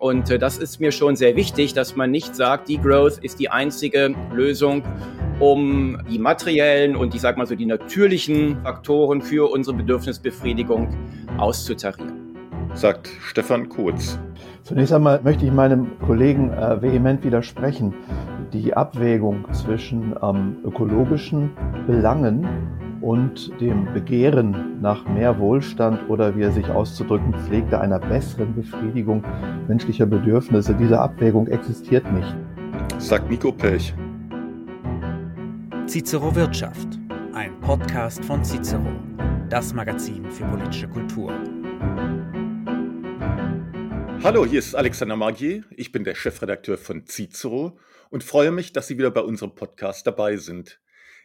Und äh, das ist mir schon sehr wichtig, dass man nicht sagt, Degrowth ist die einzige Lösung, um die materiellen und ich sag mal so die natürlichen Faktoren für unsere Bedürfnisbefriedigung auszutarieren. Sagt Stefan Kurz. Zunächst einmal möchte ich meinem Kollegen äh, vehement widersprechen. Die Abwägung zwischen ähm, ökologischen Belangen und dem Begehren nach mehr Wohlstand oder wie er sich auszudrücken pflegte, einer besseren Befriedigung menschlicher Bedürfnisse. Diese Abwägung existiert nicht. Sagt Nico Pech. Cicero Wirtschaft, ein Podcast von Cicero, das Magazin für politische Kultur. Hallo, hier ist Alexander Magier. Ich bin der Chefredakteur von Cicero und freue mich, dass Sie wieder bei unserem Podcast dabei sind.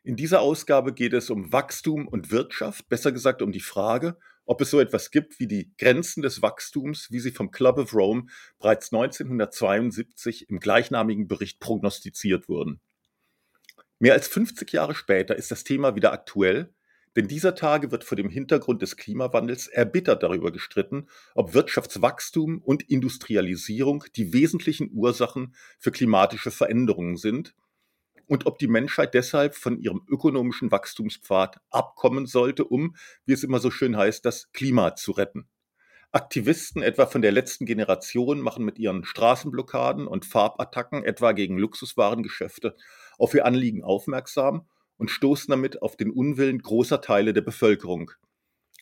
In dieser Ausgabe geht es um Wachstum und Wirtschaft, besser gesagt um die Frage, ob es so etwas gibt wie die Grenzen des Wachstums, wie sie vom Club of Rome bereits 1972 im gleichnamigen Bericht prognostiziert wurden. Mehr als 50 Jahre später ist das Thema wieder aktuell, denn dieser Tage wird vor dem Hintergrund des Klimawandels erbittert darüber gestritten, ob Wirtschaftswachstum und Industrialisierung die wesentlichen Ursachen für klimatische Veränderungen sind und ob die Menschheit deshalb von ihrem ökonomischen Wachstumspfad abkommen sollte, um, wie es immer so schön heißt, das Klima zu retten. Aktivisten etwa von der letzten Generation machen mit ihren Straßenblockaden und Farbattacken etwa gegen Luxuswarengeschäfte auf ihr Anliegen aufmerksam und stoßen damit auf den Unwillen großer Teile der Bevölkerung.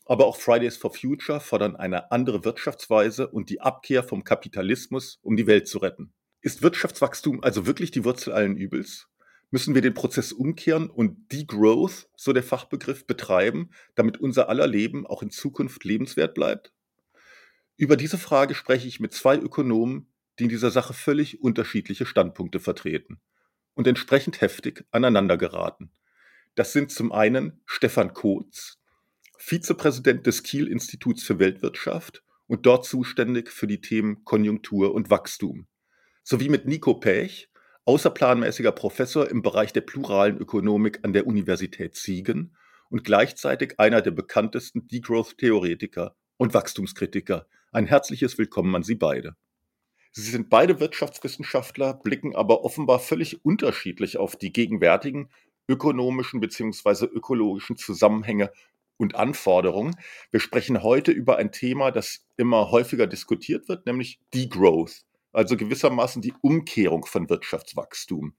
Aber auch Fridays for Future fordern eine andere Wirtschaftsweise und die Abkehr vom Kapitalismus, um die Welt zu retten. Ist Wirtschaftswachstum also wirklich die Wurzel allen Übels? Müssen wir den Prozess umkehren und Degrowth, so der Fachbegriff, betreiben, damit unser aller Leben auch in Zukunft lebenswert bleibt? Über diese Frage spreche ich mit zwei Ökonomen, die in dieser Sache völlig unterschiedliche Standpunkte vertreten und entsprechend heftig aneinander geraten. Das sind zum einen Stefan Kotz, Vizepräsident des Kiel Instituts für Weltwirtschaft und dort zuständig für die Themen Konjunktur und Wachstum, sowie mit Nico Pech, außerplanmäßiger Professor im Bereich der pluralen Ökonomik an der Universität Siegen und gleichzeitig einer der bekanntesten Degrowth-Theoretiker und Wachstumskritiker. Ein herzliches Willkommen an Sie beide. Sie sind beide Wirtschaftswissenschaftler, blicken aber offenbar völlig unterschiedlich auf die gegenwärtigen ökonomischen bzw. ökologischen Zusammenhänge und Anforderungen. Wir sprechen heute über ein Thema, das immer häufiger diskutiert wird, nämlich Degrowth also gewissermaßen die Umkehrung von Wirtschaftswachstum.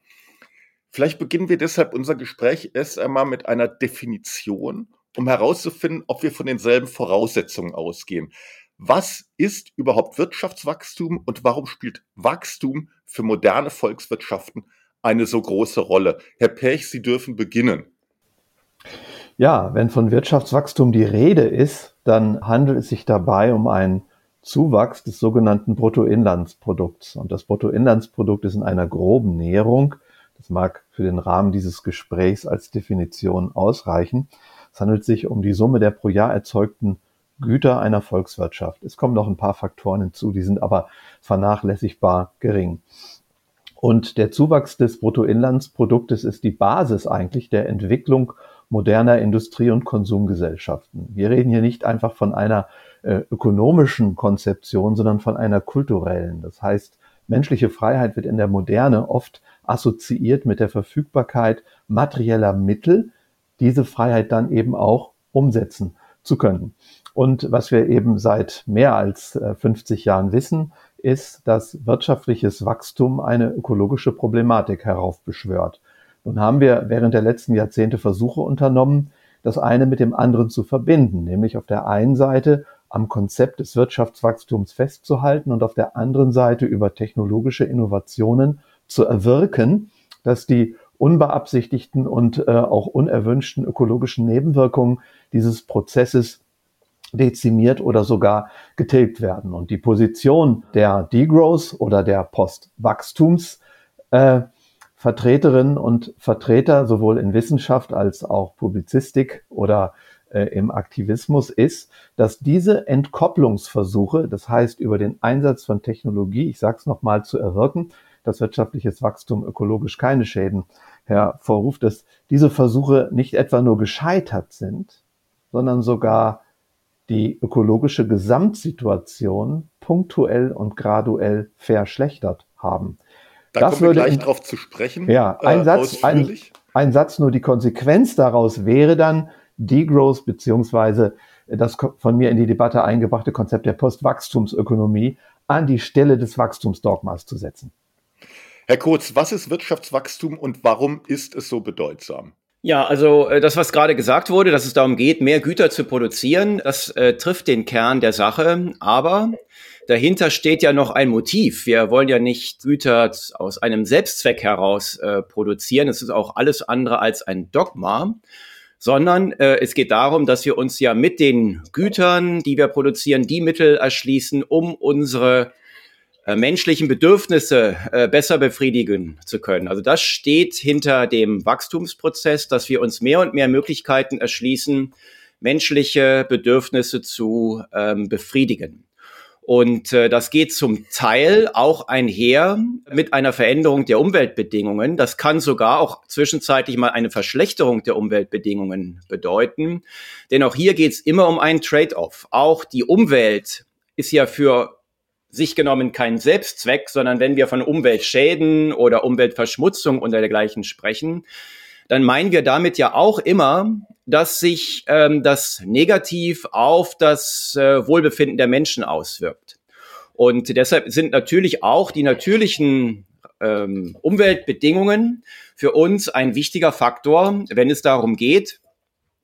Vielleicht beginnen wir deshalb unser Gespräch erst einmal mit einer Definition, um herauszufinden, ob wir von denselben Voraussetzungen ausgehen. Was ist überhaupt Wirtschaftswachstum und warum spielt Wachstum für moderne Volkswirtschaften eine so große Rolle? Herr Pech, Sie dürfen beginnen. Ja, wenn von Wirtschaftswachstum die Rede ist, dann handelt es sich dabei um ein Zuwachs des sogenannten Bruttoinlandsprodukts. Und das Bruttoinlandsprodukt ist in einer groben Näherung, das mag für den Rahmen dieses Gesprächs als Definition ausreichen. Es handelt sich um die Summe der pro Jahr erzeugten Güter einer Volkswirtschaft. Es kommen noch ein paar Faktoren hinzu, die sind aber vernachlässigbar gering. Und der Zuwachs des Bruttoinlandsproduktes ist die Basis eigentlich der Entwicklung moderner Industrie- und Konsumgesellschaften. Wir reden hier nicht einfach von einer ökonomischen Konzeption, sondern von einer kulturellen. Das heißt, menschliche Freiheit wird in der Moderne oft assoziiert mit der Verfügbarkeit materieller Mittel, diese Freiheit dann eben auch umsetzen zu können. Und was wir eben seit mehr als 50 äh, Jahren wissen, ist, dass wirtschaftliches Wachstum eine ökologische Problematik heraufbeschwört. Nun haben wir während der letzten Jahrzehnte Versuche unternommen, das eine mit dem anderen zu verbinden, nämlich auf der einen Seite am Konzept des Wirtschaftswachstums festzuhalten und auf der anderen Seite über technologische Innovationen zu erwirken, dass die unbeabsichtigten und äh, auch unerwünschten ökologischen Nebenwirkungen dieses Prozesses dezimiert oder sogar getilgt werden. Und die Position der Degrowth oder der Postwachstums äh, und Vertreter sowohl in Wissenschaft als auch Publizistik oder äh, im Aktivismus ist, dass diese Entkopplungsversuche, das heißt über den Einsatz von Technologie, ich sage es nochmal, zu erwirken, dass wirtschaftliches Wachstum ökologisch keine Schäden hervorruft, dass diese Versuche nicht etwa nur gescheitert sind, sondern sogar die ökologische Gesamtsituation punktuell und graduell verschlechtert haben. Da das kommen wir gleich in, drauf zu sprechen. Ja, ein, äh, Satz, ein, ein Satz nur, die Konsequenz daraus wäre dann Degrowth beziehungsweise das von mir in die Debatte eingebrachte Konzept der Postwachstumsökonomie an die Stelle des Wachstumsdogmas zu setzen. Herr Kurz, was ist Wirtschaftswachstum und warum ist es so bedeutsam? Ja, also äh, das, was gerade gesagt wurde, dass es darum geht, mehr Güter zu produzieren, das äh, trifft den Kern der Sache. Aber dahinter steht ja noch ein Motiv. Wir wollen ja nicht Güter aus einem Selbstzweck heraus äh, produzieren. Es ist auch alles andere als ein Dogma sondern äh, es geht darum, dass wir uns ja mit den Gütern, die wir produzieren, die Mittel erschließen, um unsere äh, menschlichen Bedürfnisse äh, besser befriedigen zu können. Also das steht hinter dem Wachstumsprozess, dass wir uns mehr und mehr Möglichkeiten erschließen, menschliche Bedürfnisse zu ähm, befriedigen. Und äh, das geht zum Teil auch einher mit einer Veränderung der Umweltbedingungen. Das kann sogar auch zwischenzeitlich mal eine Verschlechterung der Umweltbedingungen bedeuten. Denn auch hier geht es immer um einen Trade-off. Auch die Umwelt ist ja für sich genommen kein Selbstzweck, sondern wenn wir von Umweltschäden oder Umweltverschmutzung und dergleichen sprechen, dann meinen wir damit ja auch immer, dass sich ähm, das negativ auf das äh, Wohlbefinden der Menschen auswirkt. Und deshalb sind natürlich auch die natürlichen ähm, Umweltbedingungen für uns ein wichtiger Faktor, wenn es darum geht,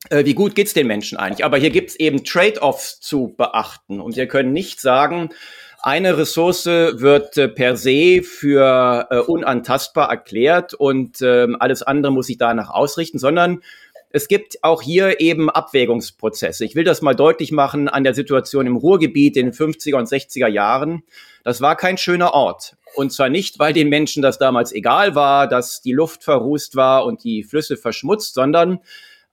äh, wie gut geht's den Menschen eigentlich. Aber hier gibt's eben Trade-offs zu beachten. Und wir können nicht sagen, eine Ressource wird äh, per se für äh, unantastbar erklärt und äh, alles andere muss sich danach ausrichten, sondern es gibt auch hier eben Abwägungsprozesse. Ich will das mal deutlich machen an der Situation im Ruhrgebiet in den 50er und 60er Jahren. Das war kein schöner Ort. Und zwar nicht, weil den Menschen das damals egal war, dass die Luft verrußt war und die Flüsse verschmutzt, sondern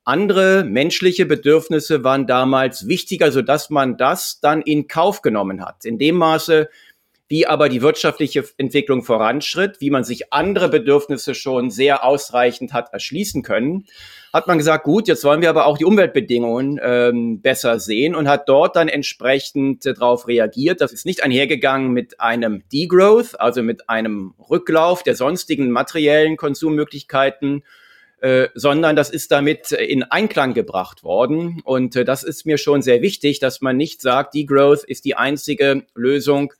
andere menschliche Bedürfnisse waren damals wichtiger, so dass man das dann in Kauf genommen hat. In dem Maße, wie aber die wirtschaftliche Entwicklung voranschritt, wie man sich andere Bedürfnisse schon sehr ausreichend hat erschließen können, hat man gesagt, gut, jetzt wollen wir aber auch die Umweltbedingungen ähm, besser sehen und hat dort dann entsprechend äh, darauf reagiert. Das ist nicht einhergegangen mit einem Degrowth, also mit einem Rücklauf der sonstigen materiellen Konsummöglichkeiten, äh, sondern das ist damit in Einklang gebracht worden. Und äh, das ist mir schon sehr wichtig, dass man nicht sagt, Degrowth ist die einzige Lösung,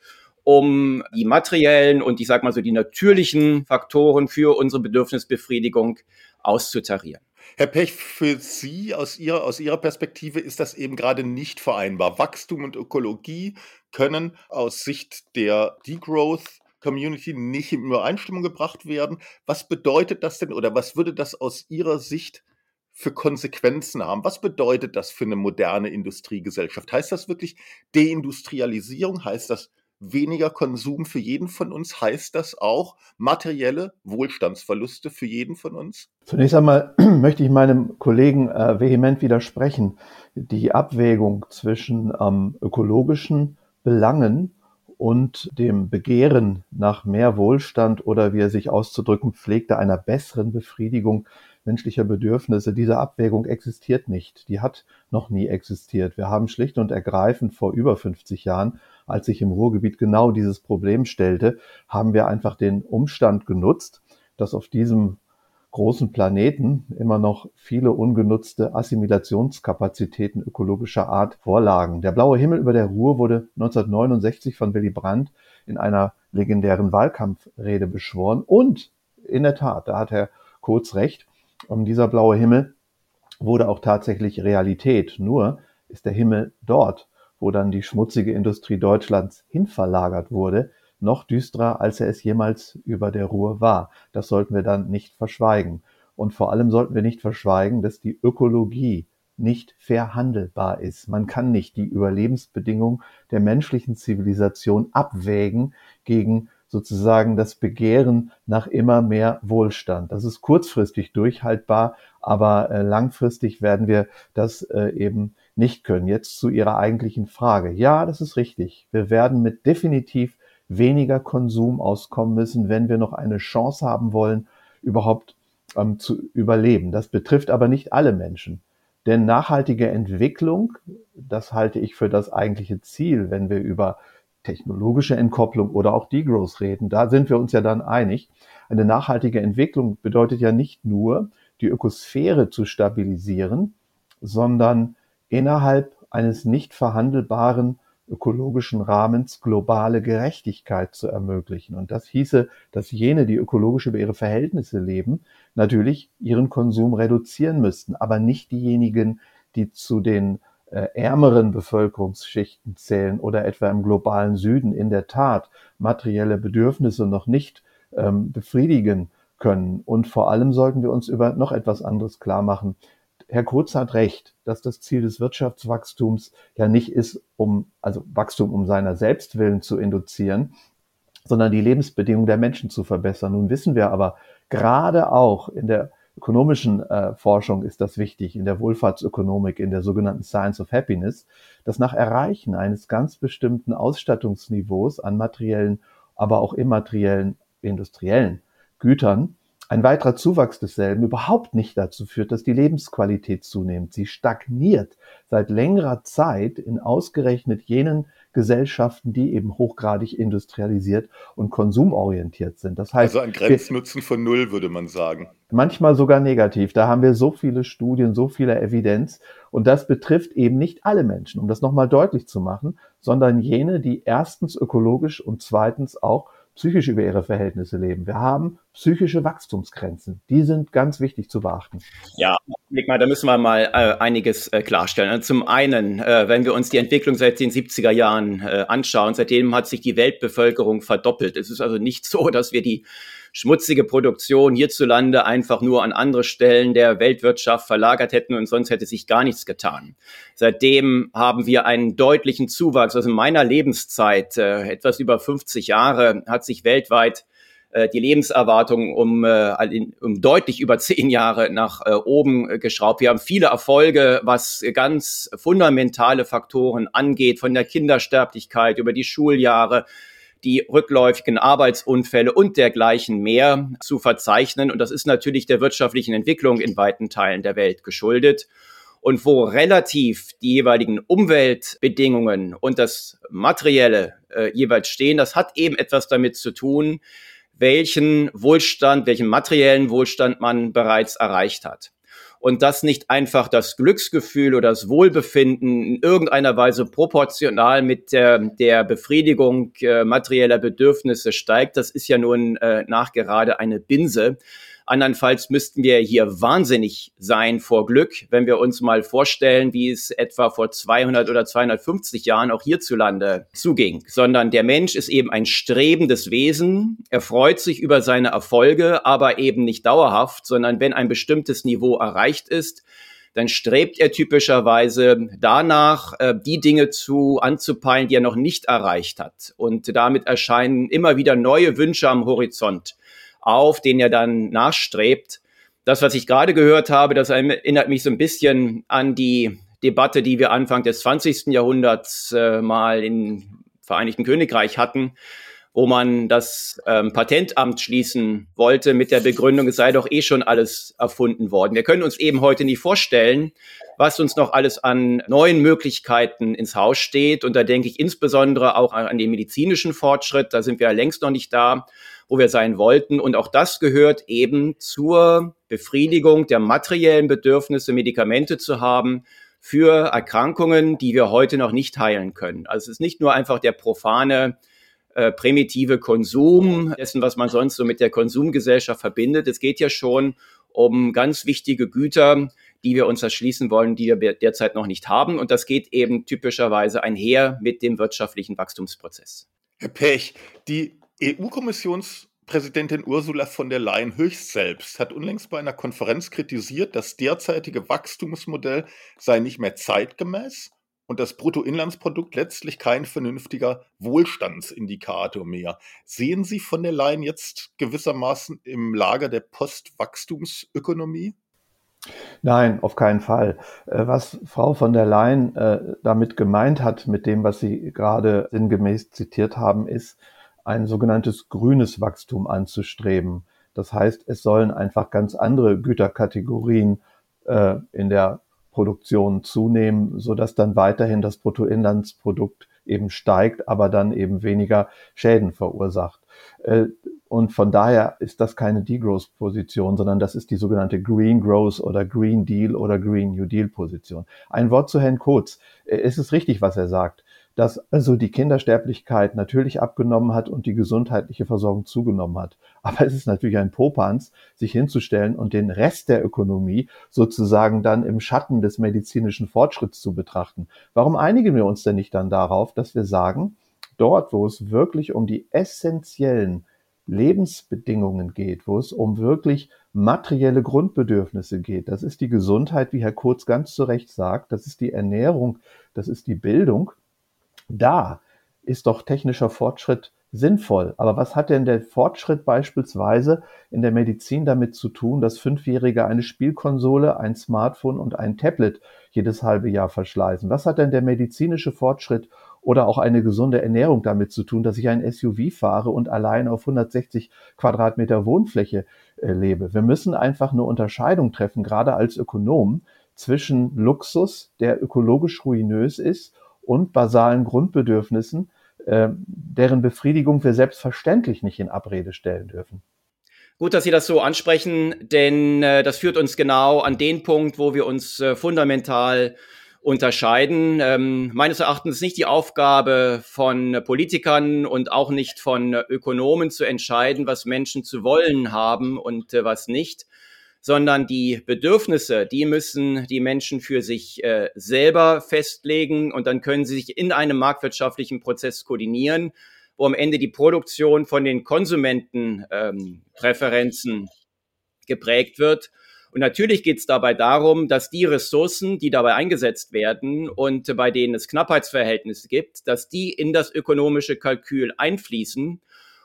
um die materiellen und ich sage mal so die natürlichen Faktoren für unsere Bedürfnisbefriedigung auszutarieren. Herr Pech, für Sie aus Ihrer, aus Ihrer Perspektive ist das eben gerade nicht vereinbar. Wachstum und Ökologie können aus Sicht der Degrowth Community nicht in Übereinstimmung gebracht werden. Was bedeutet das denn oder was würde das aus Ihrer Sicht für Konsequenzen haben? Was bedeutet das für eine moderne Industriegesellschaft? Heißt das wirklich Deindustrialisierung? Heißt das weniger Konsum für jeden von uns? Heißt das auch materielle Wohlstandsverluste für jeden von uns? Zunächst einmal möchte ich meinem Kollegen äh, vehement widersprechen. Die Abwägung zwischen ähm, ökologischen Belangen und dem Begehren nach mehr Wohlstand oder wie er sich auszudrücken pflegte, einer besseren Befriedigung menschlicher Bedürfnisse. Diese Abwägung existiert nicht. Die hat noch nie existiert. Wir haben schlicht und ergreifend vor über 50 Jahren, als sich im Ruhrgebiet genau dieses Problem stellte, haben wir einfach den Umstand genutzt, dass auf diesem großen Planeten immer noch viele ungenutzte Assimilationskapazitäten ökologischer Art vorlagen. Der blaue Himmel über der Ruhr wurde 1969 von Willy Brandt in einer legendären Wahlkampfrede beschworen. Und in der Tat, da hat Herr Kurz recht, dieser blaue Himmel wurde auch tatsächlich Realität. Nur ist der Himmel dort, wo dann die schmutzige Industrie Deutschlands hinverlagert wurde, noch düsterer, als er es jemals über der Ruhr war. Das sollten wir dann nicht verschweigen. Und vor allem sollten wir nicht verschweigen, dass die Ökologie nicht verhandelbar ist. Man kann nicht die Überlebensbedingungen der menschlichen Zivilisation abwägen gegen sozusagen das Begehren nach immer mehr Wohlstand. Das ist kurzfristig durchhaltbar, aber äh, langfristig werden wir das äh, eben nicht können. Jetzt zu Ihrer eigentlichen Frage. Ja, das ist richtig. Wir werden mit definitiv weniger Konsum auskommen müssen, wenn wir noch eine Chance haben wollen, überhaupt ähm, zu überleben. Das betrifft aber nicht alle Menschen. Denn nachhaltige Entwicklung, das halte ich für das eigentliche Ziel, wenn wir über technologische Entkopplung oder auch Degrowth reden. Da sind wir uns ja dann einig. Eine nachhaltige Entwicklung bedeutet ja nicht nur, die Ökosphäre zu stabilisieren, sondern innerhalb eines nicht verhandelbaren ökologischen Rahmens globale Gerechtigkeit zu ermöglichen. Und das hieße, dass jene, die ökologisch über ihre Verhältnisse leben, natürlich ihren Konsum reduzieren müssten, aber nicht diejenigen, die zu den äh, ärmeren Bevölkerungsschichten zählen oder etwa im globalen Süden in der Tat materielle Bedürfnisse noch nicht ähm, befriedigen können. Und vor allem sollten wir uns über noch etwas anderes klar machen. Herr Kurz hat recht, dass das Ziel des Wirtschaftswachstums ja nicht ist, um, also Wachstum um seiner selbst willen zu induzieren, sondern die Lebensbedingungen der Menschen zu verbessern. Nun wissen wir aber, gerade auch in der ökonomischen äh, Forschung ist das wichtig, in der Wohlfahrtsökonomik, in der sogenannten Science of Happiness, dass nach Erreichen eines ganz bestimmten Ausstattungsniveaus an materiellen, aber auch immateriellen, industriellen Gütern ein weiterer Zuwachs desselben überhaupt nicht dazu führt, dass die Lebensqualität zunimmt. Sie stagniert seit längerer Zeit in ausgerechnet jenen Gesellschaften, die eben hochgradig industrialisiert und konsumorientiert sind. Das heißt, also ein Grenznutzen von null, würde man sagen. Manchmal sogar negativ. Da haben wir so viele Studien, so viele Evidenz. Und das betrifft eben nicht alle Menschen, um das nochmal deutlich zu machen, sondern jene, die erstens ökologisch und zweitens auch psychisch über ihre Verhältnisse leben. Wir haben psychische Wachstumsgrenzen. Die sind ganz wichtig zu beachten. Ja, da müssen wir mal äh, einiges äh, klarstellen. Also zum einen, äh, wenn wir uns die Entwicklung seit den 70er Jahren anschauen, seitdem hat sich die Weltbevölkerung verdoppelt. Es ist also nicht so, dass wir die schmutzige Produktion hierzulande einfach nur an andere Stellen der Weltwirtschaft verlagert hätten und sonst hätte sich gar nichts getan. Seitdem haben wir einen deutlichen Zuwachs. Also in meiner Lebenszeit, äh, etwas über 50 Jahre, hat sich weltweit äh, die Lebenserwartung um, äh, um deutlich über zehn Jahre nach äh, oben geschraubt. Wir haben viele Erfolge, was ganz fundamentale Faktoren angeht, von der Kindersterblichkeit über die Schuljahre die rückläufigen Arbeitsunfälle und dergleichen mehr zu verzeichnen. Und das ist natürlich der wirtschaftlichen Entwicklung in weiten Teilen der Welt geschuldet. Und wo relativ die jeweiligen Umweltbedingungen und das Materielle äh, jeweils stehen, das hat eben etwas damit zu tun, welchen Wohlstand, welchen materiellen Wohlstand man bereits erreicht hat und dass nicht einfach das Glücksgefühl oder das Wohlbefinden in irgendeiner Weise proportional mit der, der Befriedigung äh, materieller Bedürfnisse steigt, das ist ja nun äh, nachgerade eine Binse. Andernfalls müssten wir hier wahnsinnig sein vor Glück, wenn wir uns mal vorstellen, wie es etwa vor 200 oder 250 Jahren auch hierzulande zuging. Sondern der Mensch ist eben ein strebendes Wesen. Er freut sich über seine Erfolge, aber eben nicht dauerhaft, sondern wenn ein bestimmtes Niveau erreicht ist, dann strebt er typischerweise danach, äh, die Dinge zu anzupeilen, die er noch nicht erreicht hat. Und damit erscheinen immer wieder neue Wünsche am Horizont auf, den er dann nachstrebt. Das, was ich gerade gehört habe, das erinnert mich so ein bisschen an die Debatte, die wir Anfang des 20. Jahrhunderts äh, mal im Vereinigten Königreich hatten, wo man das ähm, Patentamt schließen wollte mit der Begründung, es sei doch eh schon alles erfunden worden. Wir können uns eben heute nicht vorstellen, was uns noch alles an neuen Möglichkeiten ins Haus steht. Und da denke ich insbesondere auch an den medizinischen Fortschritt. Da sind wir ja längst noch nicht da wo wir sein wollten. Und auch das gehört eben zur Befriedigung der materiellen Bedürfnisse, Medikamente zu haben für Erkrankungen, die wir heute noch nicht heilen können. Also es ist nicht nur einfach der profane äh, primitive Konsum dessen, was man sonst so mit der Konsumgesellschaft verbindet. Es geht ja schon um ganz wichtige Güter, die wir uns erschließen wollen, die wir derzeit noch nicht haben. Und das geht eben typischerweise einher mit dem wirtschaftlichen Wachstumsprozess. Herr Pech, die EU-Kommissionspräsidentin Ursula von der Leyen höchst selbst hat unlängst bei einer Konferenz kritisiert, das derzeitige Wachstumsmodell sei nicht mehr zeitgemäß und das Bruttoinlandsprodukt letztlich kein vernünftiger Wohlstandsindikator mehr. Sehen Sie von der Leyen jetzt gewissermaßen im Lager der Postwachstumsökonomie? Nein, auf keinen Fall. Äh, was Frau von der Leyen äh, damit gemeint hat, mit dem, was Sie gerade sinngemäß zitiert haben, ist, ein sogenanntes grünes Wachstum anzustreben. Das heißt, es sollen einfach ganz andere Güterkategorien äh, in der Produktionen zunehmen, so dass dann weiterhin das Bruttoinlandsprodukt eben steigt, aber dann eben weniger Schäden verursacht. Äh, und von daher ist das keine Degrowth-Position, sondern das ist die sogenannte Green Growth oder Green Deal oder Green New Deal-Position. Ein Wort zu Herrn Kurz. Äh, es ist richtig, was er sagt dass also die Kindersterblichkeit natürlich abgenommen hat und die gesundheitliche Versorgung zugenommen hat. Aber es ist natürlich ein Popanz, sich hinzustellen und den Rest der Ökonomie sozusagen dann im Schatten des medizinischen Fortschritts zu betrachten. Warum einigen wir uns denn nicht dann darauf, dass wir sagen, dort, wo es wirklich um die essentiellen Lebensbedingungen geht, wo es um wirklich materielle Grundbedürfnisse geht. Das ist die Gesundheit, wie Herr Kurz ganz zu Recht sagt. Das ist die Ernährung. Das ist die Bildung. Da ist doch technischer Fortschritt sinnvoll. Aber was hat denn der Fortschritt beispielsweise in der Medizin damit zu tun, dass Fünfjährige eine Spielkonsole, ein Smartphone und ein Tablet jedes halbe Jahr verschleißen? Was hat denn der medizinische Fortschritt oder auch eine gesunde Ernährung damit zu tun, dass ich ein SUV fahre und allein auf 160 Quadratmeter Wohnfläche äh, lebe? Wir müssen einfach eine Unterscheidung treffen, gerade als Ökonom, zwischen Luxus, der ökologisch ruinös ist, und basalen Grundbedürfnissen, äh, deren Befriedigung wir selbstverständlich nicht in Abrede stellen dürfen. Gut, dass Sie das so ansprechen, denn äh, das führt uns genau an den Punkt, wo wir uns äh, fundamental unterscheiden. Ähm, meines Erachtens nicht die Aufgabe von Politikern und auch nicht von Ökonomen zu entscheiden, was Menschen zu wollen haben und was nicht, sondern die Bedürfnisse, die müssen die Menschen für sich äh, selber festlegen und dann können sie sich in einem marktwirtschaftlichen Prozess koordinieren, wo am Ende die Produktion von den Konsumentenpräferenzen ähm, geprägt wird. Und natürlich geht es dabei darum, dass die Ressourcen, die dabei eingesetzt werden und bei denen es Knappheitsverhältnisse gibt, dass die in das ökonomische Kalkül einfließen.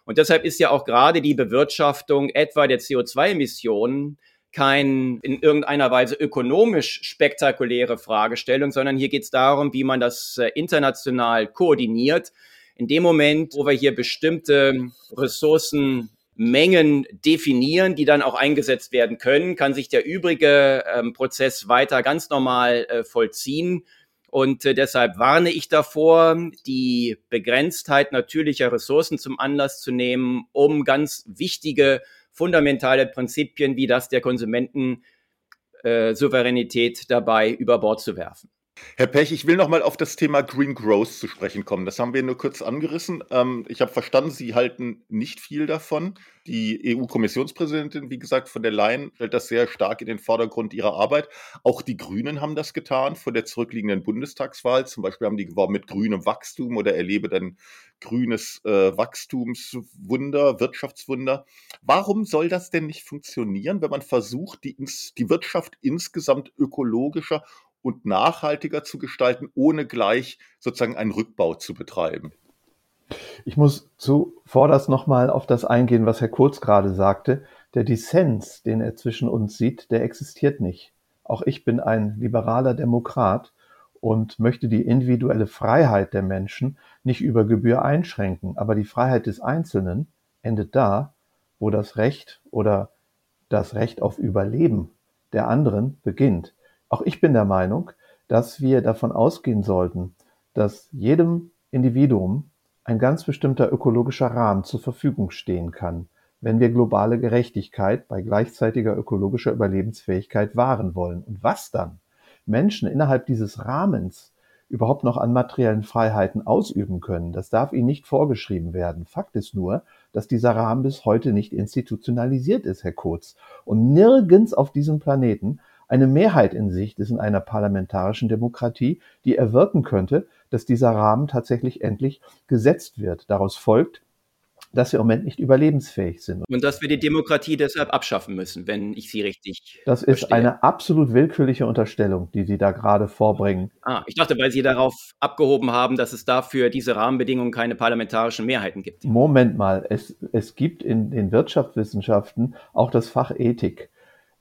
Und deshalb ist ja auch gerade die Bewirtschaftung etwa der CO2-Emissionen kein in irgendeiner Weise ökonomisch spektakuläre Fragestellung, sondern hier geht es darum, wie man das äh, international koordiniert. In dem Moment, wo wir hier bestimmte Ressourcenmengen definieren, die dann auch eingesetzt werden können, kann sich der übrige ähm, Prozess weiter ganz normal äh, vollziehen. Und äh, deshalb warne ich davor, die Begrenztheit natürlicher Ressourcen zum Anlass zu nehmen, um ganz wichtige fundamentale Prinzipien wie das der Konsumentensouveränität äh, dabei über Bord zu werfen. Herr Pech, ich will noch mal auf das Thema Green Growth zu sprechen kommen. Das haben wir nur kurz angerissen. Ähm, ich habe verstanden, Sie halten nicht viel davon. Die EU-Kommissionspräsidentin, wie gesagt, von der Leyen, stellt das sehr stark in den Vordergrund ihrer Arbeit. Auch die Grünen haben das getan vor der zurückliegenden Bundestagswahl. Zum Beispiel haben die geworben mit grünem Wachstum oder erlebe dann grünes äh, Wachstumswunder, Wirtschaftswunder. Warum soll das denn nicht funktionieren, wenn man versucht, die, die Wirtschaft insgesamt ökologischer und nachhaltiger zu gestalten, ohne gleich sozusagen einen Rückbau zu betreiben. Ich muss zuvorderst nochmal auf das eingehen, was Herr Kurz gerade sagte. Der Dissens, den er zwischen uns sieht, der existiert nicht. Auch ich bin ein liberaler Demokrat und möchte die individuelle Freiheit der Menschen nicht über Gebühr einschränken. Aber die Freiheit des Einzelnen endet da, wo das Recht oder das Recht auf Überleben der anderen beginnt. Auch ich bin der Meinung, dass wir davon ausgehen sollten, dass jedem Individuum ein ganz bestimmter ökologischer Rahmen zur Verfügung stehen kann, wenn wir globale Gerechtigkeit bei gleichzeitiger ökologischer Überlebensfähigkeit wahren wollen. Und was dann Menschen innerhalb dieses Rahmens überhaupt noch an materiellen Freiheiten ausüben können, das darf ihnen nicht vorgeschrieben werden. Fakt ist nur, dass dieser Rahmen bis heute nicht institutionalisiert ist, Herr Kurz. Und nirgends auf diesem Planeten eine Mehrheit in Sicht ist in einer parlamentarischen Demokratie, die erwirken könnte, dass dieser Rahmen tatsächlich endlich gesetzt wird. Daraus folgt, dass wir im Moment nicht überlebensfähig sind. Und dass wir die Demokratie deshalb abschaffen müssen, wenn ich Sie richtig. Das ist verstehe. eine absolut willkürliche Unterstellung, die Sie da gerade vorbringen. Ah, ich dachte, weil Sie darauf abgehoben haben, dass es dafür diese Rahmenbedingungen keine parlamentarischen Mehrheiten gibt. Moment mal, es, es gibt in den Wirtschaftswissenschaften auch das Fach Ethik.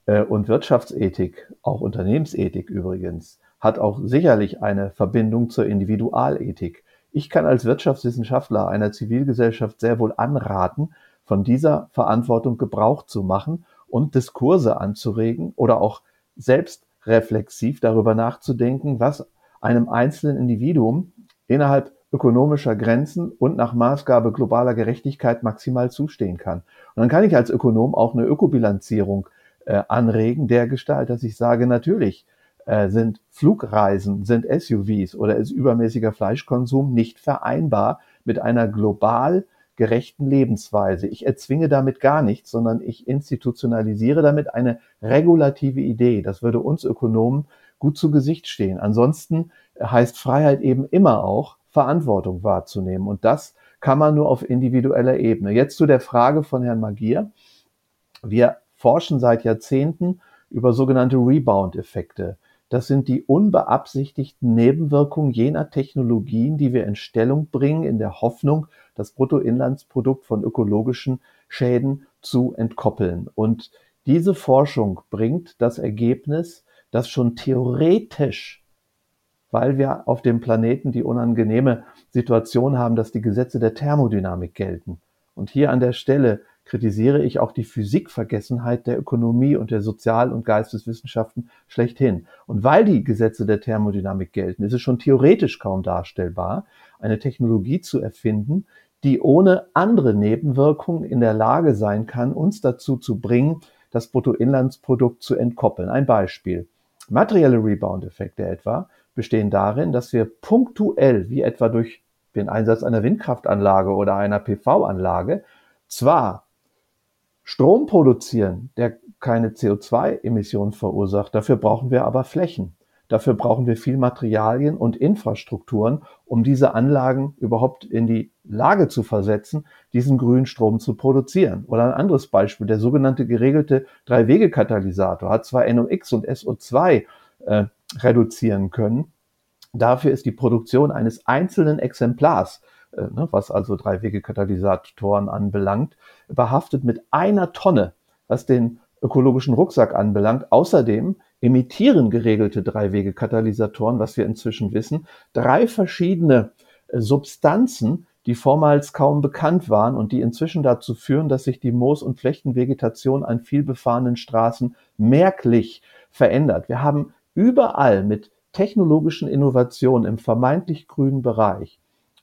Äh, und Wirtschaftsethik, auch Unternehmensethik übrigens, hat auch sicherlich eine Verbindung zur Individualethik. Ich kann als Wirtschaftswissenschaftler einer Zivilgesellschaft sehr wohl anraten, von dieser Verantwortung Gebrauch zu machen und Diskurse anzuregen oder auch selbst reflexiv darüber nachzudenken, was einem einzelnen Individuum innerhalb ökonomischer Grenzen und nach Maßgabe globaler Gerechtigkeit maximal zustehen kann. Und dann kann ich als Ökonom auch eine Ökobilanzierung äh, anregen, der Gestalt, dass ich sage, natürlich äh, sind Flugreisen, sind SUVs oder ist übermäßiger Fleischkonsum nicht vereinbar mit einer global gerechten Lebensweise. Ich erzwinge damit gar nichts, sondern ich institutionalisiere damit eine regulative Idee. Das würde uns Ökonomen gut zu Gesicht stehen. Ansonsten heißt Freiheit eben immer auch, Verantwortung wahrzunehmen. Und das kann man nur auf individueller Ebene. Jetzt zu der Frage von Herrn Magier. Wir forschen seit Jahrzehnten über sogenannte Rebound-Effekte. Das sind die unbeabsichtigten Nebenwirkungen jener Technologien, die wir in Stellung bringen, in der Hoffnung, das Bruttoinlandsprodukt von ökologischen Schäden zu entkoppeln. Und diese Forschung bringt das Ergebnis, dass schon theoretisch weil wir auf dem Planeten die unangenehme Situation haben, dass die Gesetze der Thermodynamik gelten. Und hier an der Stelle kritisiere ich auch die Physikvergessenheit der Ökonomie und der Sozial- und Geisteswissenschaften schlechthin. Und weil die Gesetze der Thermodynamik gelten, ist es schon theoretisch kaum darstellbar, eine Technologie zu erfinden, die ohne andere Nebenwirkungen in der Lage sein kann, uns dazu zu bringen, das Bruttoinlandsprodukt zu entkoppeln. Ein Beispiel. Materielle Rebound-Effekte etwa bestehen darin, dass wir punktuell, wie etwa durch den Einsatz einer Windkraftanlage oder einer PV-Anlage, zwar Strom produzieren, der keine CO2-Emissionen verursacht, dafür brauchen wir aber Flächen. Dafür brauchen wir viel Materialien und Infrastrukturen, um diese Anlagen überhaupt in die Lage zu versetzen, diesen grünen Strom zu produzieren. Oder ein anderes Beispiel, der sogenannte geregelte Drei-Wege-Katalysator hat zwar NOx und SO2 äh, reduzieren können. Dafür ist die Produktion eines einzelnen Exemplars, ne, was also Drei-Wege-Katalysatoren anbelangt, behaftet mit einer Tonne, was den ökologischen Rucksack anbelangt. Außerdem emittieren geregelte Drei-Wege-Katalysatoren, was wir inzwischen wissen, drei verschiedene äh, Substanzen, die vormals kaum bekannt waren und die inzwischen dazu führen, dass sich die Moos- und Flechtenvegetation an vielbefahrenen Straßen merklich verändert. Wir haben überall mit technologischen Innovationen im vermeintlich grünen Bereich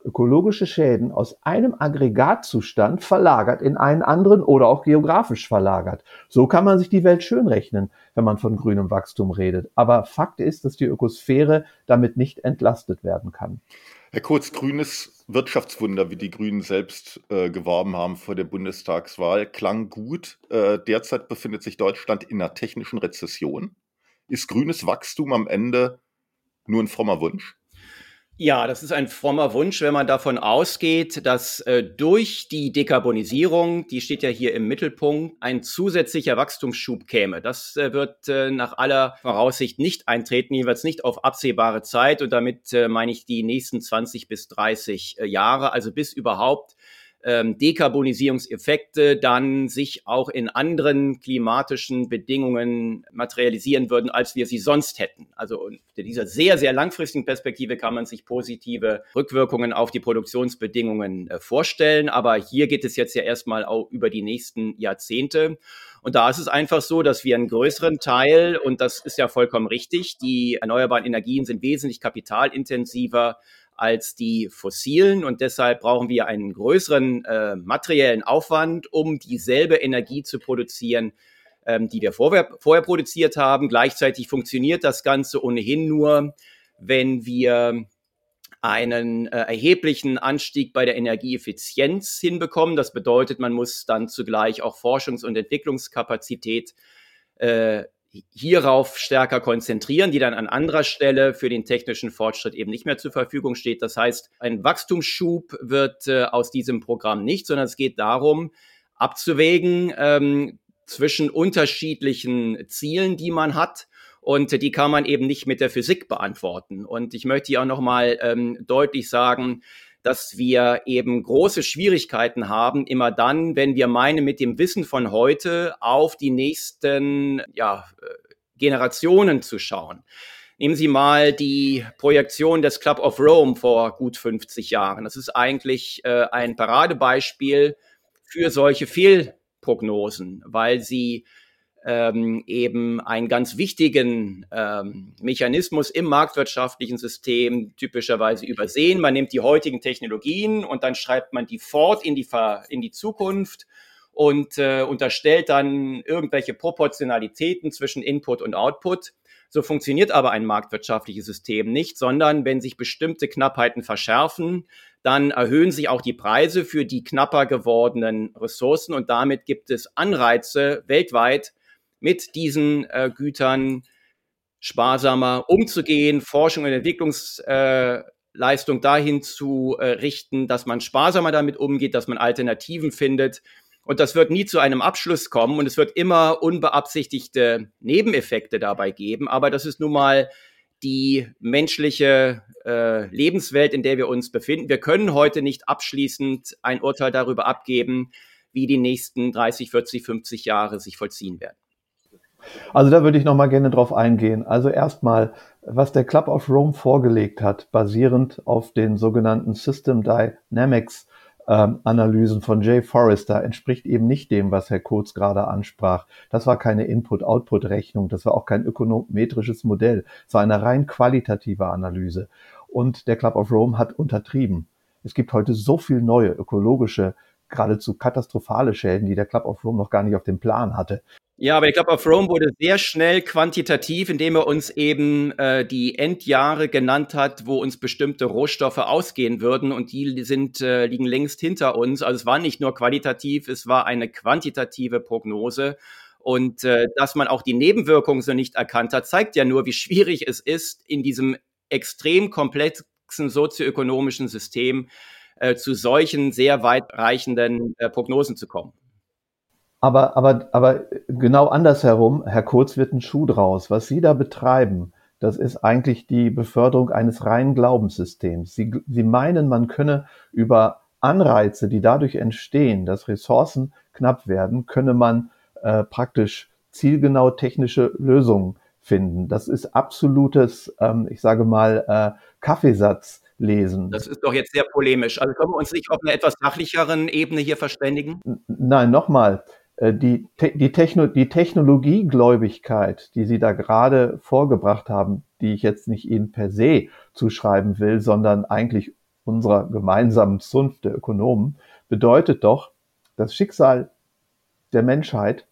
ökologische Schäden aus einem Aggregatzustand verlagert in einen anderen oder auch geografisch verlagert. So kann man sich die Welt schön rechnen, wenn man von grünem Wachstum redet. Aber Fakt ist, dass die Ökosphäre damit nicht entlastet werden kann. Herr Kurz, grünes Wirtschaftswunder, wie die Grünen selbst äh, geworben haben vor der Bundestagswahl, klang gut. Äh, derzeit befindet sich Deutschland in einer technischen Rezession. Ist grünes Wachstum am Ende nur ein frommer Wunsch? Ja, das ist ein frommer Wunsch, wenn man davon ausgeht, dass äh, durch die Dekarbonisierung, die steht ja hier im Mittelpunkt, ein zusätzlicher Wachstumsschub käme. Das äh, wird äh, nach aller Voraussicht nicht eintreten, jeweils nicht auf absehbare Zeit. Und damit äh, meine ich die nächsten 20 bis 30 äh, Jahre, also bis überhaupt ähm, Dekarbonisierungseffekte dann sich auch in anderen klimatischen Bedingungen materialisieren würden, als wir sie sonst hätten. Also unter dieser sehr, sehr langfristigen Perspektive kann man sich positive Rückwirkungen auf die Produktionsbedingungen äh, vorstellen. Aber hier geht es jetzt ja erstmal auch über die nächsten Jahrzehnte. Und da ist es einfach so, dass wir einen größeren Teil, und das ist ja vollkommen richtig, die erneuerbaren Energien sind wesentlich kapitalintensiver als die fossilen und deshalb brauchen wir einen größeren äh, materiellen Aufwand, um dieselbe Energie zu produzieren, ähm, die wir vorher, vorher produziert haben. Gleichzeitig funktioniert das Ganze ohnehin nur, wenn wir einen äh, erheblichen Anstieg bei der Energieeffizienz hinbekommen. Das bedeutet, man muss dann zugleich auch Forschungs- und Entwicklungskapazität äh, hierauf stärker konzentrieren, die dann an anderer Stelle für den technischen Fortschritt eben nicht mehr zur Verfügung steht. Das heißt, ein Wachstumsschub wird äh, aus diesem Programm nicht, sondern es geht darum, abzuwägen ähm, zwischen unterschiedlichen Zielen, die man hat. Und die kann man eben nicht mit der Physik beantworten. Und ich möchte hier auch nochmal ähm, deutlich sagen, dass wir eben große Schwierigkeiten haben, immer dann, wenn wir meinen, mit dem Wissen von heute auf die nächsten ja, äh, Generationen zu schauen. Nehmen Sie mal die Projektion des Club of Rome vor gut 50 Jahren. Das ist eigentlich äh, ein Paradebeispiel für solche Fehlprognosen, weil sie ähm, eben einen ganz wichtigen ähm, Mechanismus im marktwirtschaftlichen System typischerweise übersehen. Man nimmt die heutigen Technologien und dann schreibt man die fort in die, in die Zukunft und äh, unterstellt dann irgendwelche Proportionalitäten zwischen Input und Output. So funktioniert aber ein marktwirtschaftliches System nicht, sondern wenn sich bestimmte Knappheiten verschärfen, dann erhöhen sich auch die Preise für die knapper gewordenen Ressourcen und damit gibt es Anreize weltweit mit diesen äh, Gütern sparsamer umzugehen, Forschung und Entwicklungsleistung äh, dahin zu äh, richten, dass man sparsamer damit umgeht, dass man Alternativen findet. Und das wird nie zu einem Abschluss kommen und es wird immer unbeabsichtigte Nebeneffekte dabei geben. Aber das ist nun mal die menschliche äh, Lebenswelt, in der wir uns befinden. Wir können heute nicht abschließend ein Urteil darüber abgeben, wie die nächsten 30, 40, 50 Jahre sich vollziehen werden. Also da würde ich noch mal gerne drauf eingehen. Also erstmal, was der Club of Rome vorgelegt hat, basierend auf den sogenannten System Dynamics ähm, Analysen von Jay Forrester entspricht eben nicht dem, was Herr Kurz gerade ansprach. Das war keine Input-Output-Rechnung, das war auch kein ökonometrisches Modell, es war eine rein qualitative Analyse. Und der Club of Rome hat untertrieben. Es gibt heute so viel neue ökologische geradezu katastrophale Schäden, die der Club of Rome noch gar nicht auf dem Plan hatte. Ja, aber ich glaube, auf Rome wurde sehr schnell quantitativ, indem er uns eben äh, die Endjahre genannt hat, wo uns bestimmte Rohstoffe ausgehen würden und die sind, äh, liegen längst hinter uns. Also es war nicht nur qualitativ, es war eine quantitative Prognose. Und äh, dass man auch die Nebenwirkungen so nicht erkannt hat, zeigt ja nur, wie schwierig es ist, in diesem extrem komplexen sozioökonomischen System äh, zu solchen sehr weitreichenden äh, Prognosen zu kommen. Aber, aber, aber genau andersherum, Herr Kurz, wird ein Schuh draus. Was Sie da betreiben, das ist eigentlich die Beförderung eines reinen Glaubenssystems. Sie, Sie meinen, man könne über Anreize, die dadurch entstehen, dass Ressourcen knapp werden, könne man äh, praktisch zielgenau technische Lösungen finden. Das ist absolutes, ähm, ich sage mal, äh, Kaffeesatz lesen. Das ist doch jetzt sehr polemisch. Also können wir uns nicht auf einer etwas sachlicheren Ebene hier verständigen? Nein, nochmal. Äh, die, die, Techno, die Technologiegläubigkeit, die Sie da gerade vorgebracht haben, die ich jetzt nicht Ihnen per se zuschreiben will, sondern eigentlich unserer gemeinsamen Zunft der Ökonomen, bedeutet doch, das Schicksal der Menschheit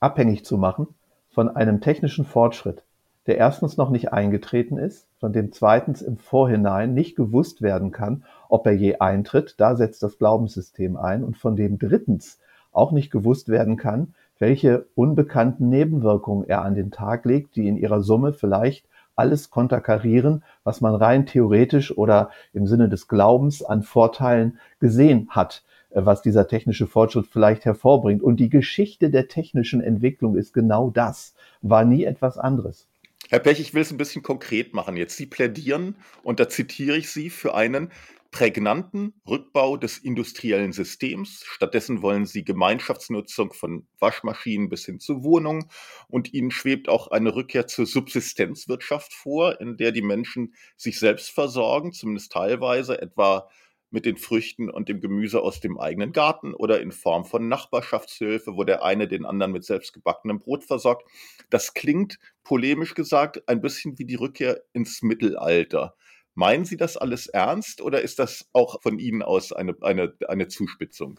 abhängig zu machen von einem technischen Fortschritt, der erstens noch nicht eingetreten ist, von dem zweitens im Vorhinein nicht gewusst werden kann, ob er je eintritt, da setzt das Glaubenssystem ein, und von dem drittens auch nicht gewusst werden kann, welche unbekannten Nebenwirkungen er an den Tag legt, die in ihrer Summe vielleicht alles konterkarieren, was man rein theoretisch oder im Sinne des Glaubens an Vorteilen gesehen hat, äh, was dieser technische Fortschritt vielleicht hervorbringt. Und die Geschichte der technischen Entwicklung ist genau das, war nie etwas anderes. Herr Pech, ich will es ein bisschen konkret machen jetzt. Sie plädieren, und da zitiere ich Sie, für einen prägnanten Rückbau des industriellen Systems. Stattdessen wollen sie Gemeinschaftsnutzung von Waschmaschinen bis hin zu Wohnungen und ihnen schwebt auch eine Rückkehr zur Subsistenzwirtschaft vor, in der die Menschen sich selbst versorgen, zumindest teilweise, etwa mit den Früchten und dem Gemüse aus dem eigenen Garten oder in Form von Nachbarschaftshilfe, wo der eine den anderen mit selbstgebackenem Brot versorgt. Das klingt, polemisch gesagt, ein bisschen wie die Rückkehr ins Mittelalter. Meinen Sie das alles ernst oder ist das auch von Ihnen aus eine, eine, eine Zuspitzung?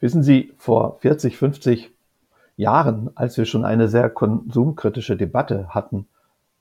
Wissen Sie, vor 40, 50 Jahren, als wir schon eine sehr konsumkritische Debatte hatten,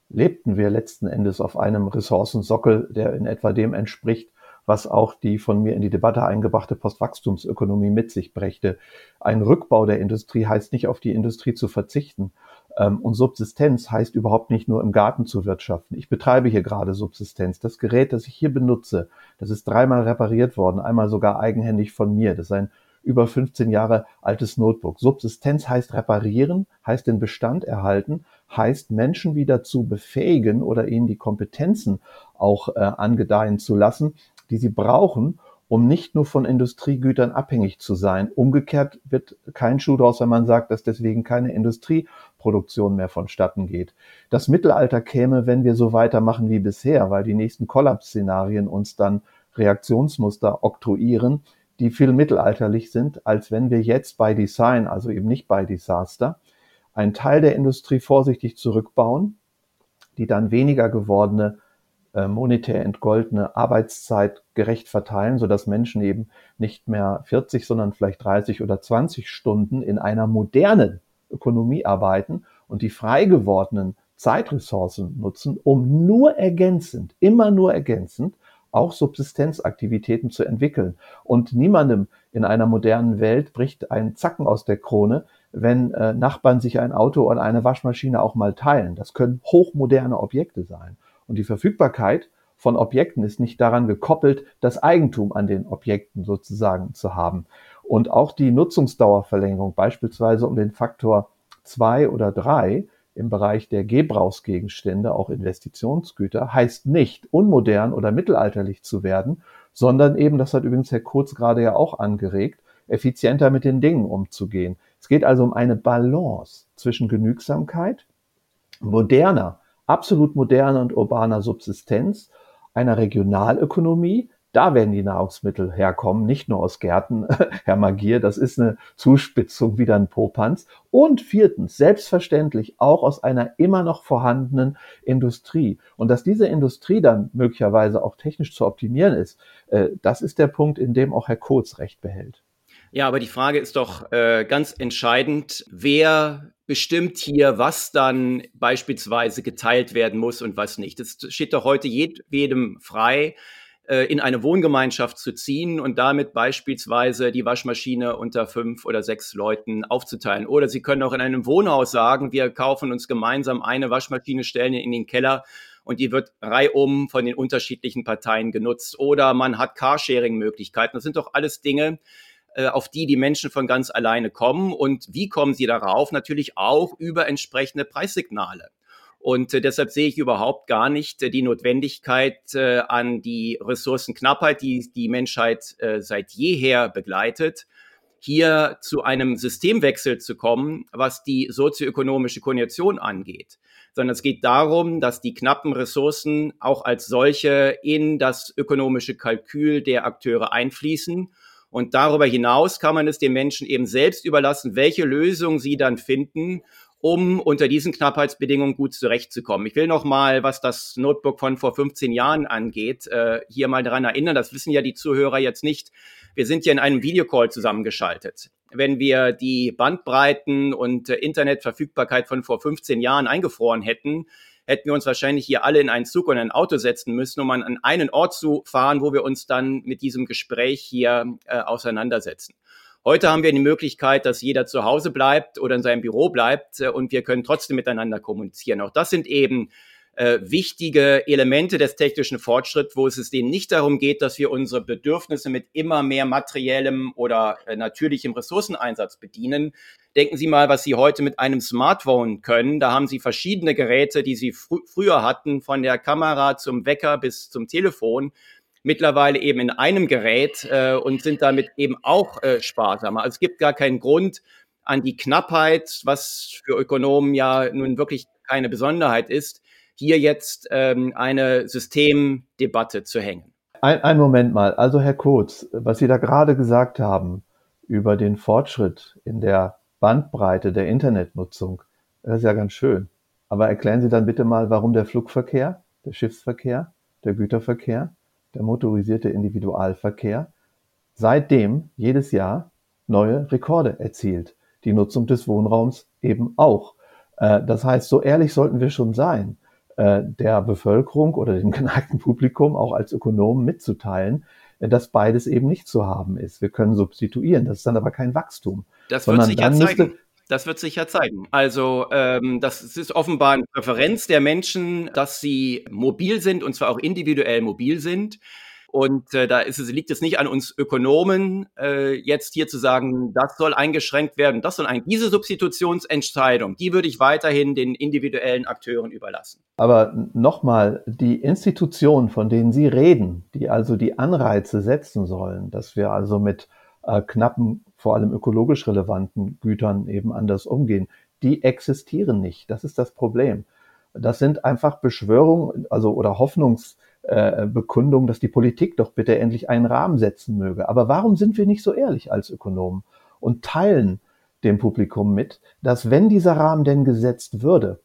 lebten wir letzten Endes auf einem Ressourcensockel, der in etwa dem entspricht, was auch die von mir in die Debatte eingebrachte Postwachstumsökonomie mit sich brächte. Ein Rückbau der Industrie heißt nicht auf die Industrie zu verzichten, und Subsistenz heißt überhaupt nicht nur im Garten zu wirtschaften. Ich betreibe hier gerade Subsistenz. Das Gerät, das ich hier benutze, das ist dreimal repariert worden, einmal sogar eigenhändig von mir. Das ist ein über 15 Jahre altes Notebook. Subsistenz heißt reparieren, heißt den Bestand erhalten, heißt Menschen wieder zu befähigen oder ihnen die Kompetenzen auch äh, angedeihen zu lassen, die sie brauchen, um nicht nur von Industriegütern abhängig zu sein. Umgekehrt wird kein Schuh draus, wenn man sagt, dass deswegen keine Industrieproduktion mehr vonstatten geht. Das Mittelalter käme, wenn wir so weitermachen wie bisher, weil die nächsten Kollapsszenarien uns dann Reaktionsmuster oktroyieren, die viel mittelalterlich sind, als wenn wir jetzt bei Design, also eben nicht bei Disaster, einen Teil der Industrie vorsichtig zurückbauen, die dann weniger gewordene äh, monetär entgoldene Arbeitszeit gerecht verteilen, sodass Menschen eben nicht mehr 40, sondern vielleicht 30 oder 20 Stunden in einer modernen Ökonomie arbeiten und die frei gewordenen Zeitressourcen nutzen, um nur ergänzend, immer nur ergänzend auch Subsistenzaktivitäten zu entwickeln. Und niemandem in einer modernen Welt bricht ein Zacken aus der Krone, wenn äh, Nachbarn sich ein Auto oder eine Waschmaschine auch mal teilen. Das können hochmoderne Objekte sein. Und die Verfügbarkeit von Objekten ist nicht daran gekoppelt, das Eigentum an den Objekten sozusagen zu haben. Und auch die Nutzungsdauerverlängerung, beispielsweise um den Faktor zwei oder drei, im Bereich der Gebrauchsgegenstände, auch Investitionsgüter, heißt nicht, unmodern oder mittelalterlich zu werden, sondern eben, das hat übrigens Herr Kurz gerade ja auch angeregt, effizienter mit den Dingen umzugehen. Es geht also um eine Balance zwischen Genügsamkeit, moderner, absolut moderner und urbaner Subsistenz, einer Regionalökonomie, da werden die Nahrungsmittel herkommen, nicht nur aus Gärten, Herr Magier, das ist eine Zuspitzung wie ein Popanz. Und viertens, selbstverständlich auch aus einer immer noch vorhandenen Industrie. Und dass diese Industrie dann möglicherweise auch technisch zu optimieren ist, äh, das ist der Punkt, in dem auch Herr Kurz recht behält. Ja, aber die Frage ist doch äh, ganz entscheidend, wer bestimmt hier, was dann beispielsweise geteilt werden muss und was nicht. Es steht doch heute jedem frei, in eine Wohngemeinschaft zu ziehen und damit beispielsweise die Waschmaschine unter fünf oder sechs Leuten aufzuteilen. Oder Sie können auch in einem Wohnhaus sagen, wir kaufen uns gemeinsam eine Waschmaschine, stellen in den Keller und die wird reihum von den unterschiedlichen Parteien genutzt. Oder man hat Carsharing-Möglichkeiten. Das sind doch alles Dinge, äh, auf die die Menschen von ganz alleine kommen. Und wie kommen sie darauf? Natürlich auch über entsprechende Preissignale. Und äh, deshalb sehe ich überhaupt gar nicht äh, die Notwendigkeit äh, an die Ressourcenknappheit, die die Menschheit seit jeher begleitet, hier zu einem Systemwechsel zu kommen, was die sozioökonomische Konjunktion angeht. Sondern es geht darum, dass die knappen Ressourcen auch als solche in das ökonomische Kalkül der Akteure einfließen. Und darüber hinaus kann man es den Menschen eben selbst überlassen, welche Lösung sie dann finden, um unter diesen Knappheitsbedingungen gut zurechtzukommen. Ich will noch mal, was das Notebook von vor 15 Jahren angeht, äh, hier mal daran erinnern. Das wissen ja die Zuhörer jetzt nicht. Wir sind ja in einem Videocall zusammengeschaltet. Wenn wir die Bandbreiten und äh, Internetverfügbarkeit von vor 15 Jahren eingefroren hätten, hätten wir uns wahrscheinlich hier alle in einen Zug und ein Auto setzen müssen, um an einen Ort zu fahren, wo wir uns dann mit diesem Gespräch hier äh, auseinandersetzen. Heute haben wir die Möglichkeit, dass jeder zu Hause bleibt oder in seinem Büro bleibt äh, und wir können trotzdem miteinander kommunizieren. Auch das sind eben äh, wichtige Elemente des technischen Fortschritts, wo es denen nicht darum geht, dass wir unsere Bedürfnisse mit immer mehr materiellem oder äh, natürlichem Ressourceneinsatz bedienen. Denken Sie mal, was Sie heute mit einem Smartphone können. Da haben Sie verschiedene Geräte, die Sie fr früher hatten, von der Kamera zum Wecker bis zum Telefon mittlerweile eben in einem Gerät äh, und sind damit eben auch äh, sparsamer. Also es gibt gar keinen Grund an die Knappheit, was für Ökonomen ja nun wirklich keine Besonderheit ist, hier jetzt ähm, eine Systemdebatte zu hängen. Ein, ein Moment mal. Also Herr Kurz, was Sie da gerade gesagt haben über den Fortschritt in der Bandbreite der Internetnutzung, das ist ja ganz schön. Aber erklären Sie dann bitte mal, warum der Flugverkehr, der Schiffsverkehr, der Güterverkehr der motorisierte Individualverkehr seitdem jedes Jahr neue Rekorde erzielt. Die Nutzung des Wohnraums eben auch. Äh, das heißt, so ehrlich sollten wir schon sein, äh, der Bevölkerung oder dem geneigten Publikum auch als Ökonomen mitzuteilen, äh, dass beides eben nicht zu haben ist. Wir können substituieren, das ist dann aber kein Wachstum. Das wird sich ja zeigen. Das wird sich ja zeigen. Also ähm, das ist offenbar eine Präferenz der Menschen, dass sie mobil sind und zwar auch individuell mobil sind. Und äh, da es, liegt es nicht an uns Ökonomen, äh, jetzt hier zu sagen, das soll eingeschränkt werden, das soll ein, diese Substitutionsentscheidung, die würde ich weiterhin den individuellen Akteuren überlassen. Aber nochmal, die Institutionen, von denen Sie reden, die also die Anreize setzen sollen, dass wir also mit äh, knappen vor allem ökologisch relevanten Gütern eben anders umgehen. Die existieren nicht. Das ist das Problem. Das sind einfach Beschwörungen, also oder Hoffnungsbekundungen, äh, dass die Politik doch bitte endlich einen Rahmen setzen möge. Aber warum sind wir nicht so ehrlich als Ökonomen und teilen dem Publikum mit, dass wenn dieser Rahmen denn gesetzt würde,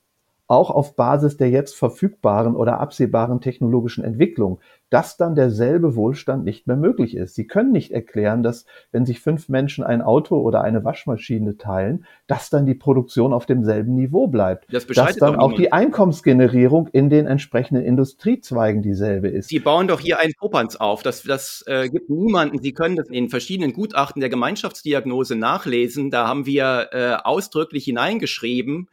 auch auf Basis der jetzt verfügbaren oder absehbaren technologischen Entwicklung, dass dann derselbe Wohlstand nicht mehr möglich ist. Sie können nicht erklären, dass wenn sich fünf Menschen ein Auto oder eine Waschmaschine teilen, dass dann die Produktion auf demselben Niveau bleibt. Das dass dann auch, die Einkommensgenerierung in den entsprechenden Industriezweigen dieselbe ist. Sie bauen doch hier einen Popanz auf. Das, das äh, gibt niemanden. Sie können das in verschiedenen Gutachten der Gemeinschaftsdiagnose nachlesen. Da haben wir äh, ausdrücklich hineingeschrieben,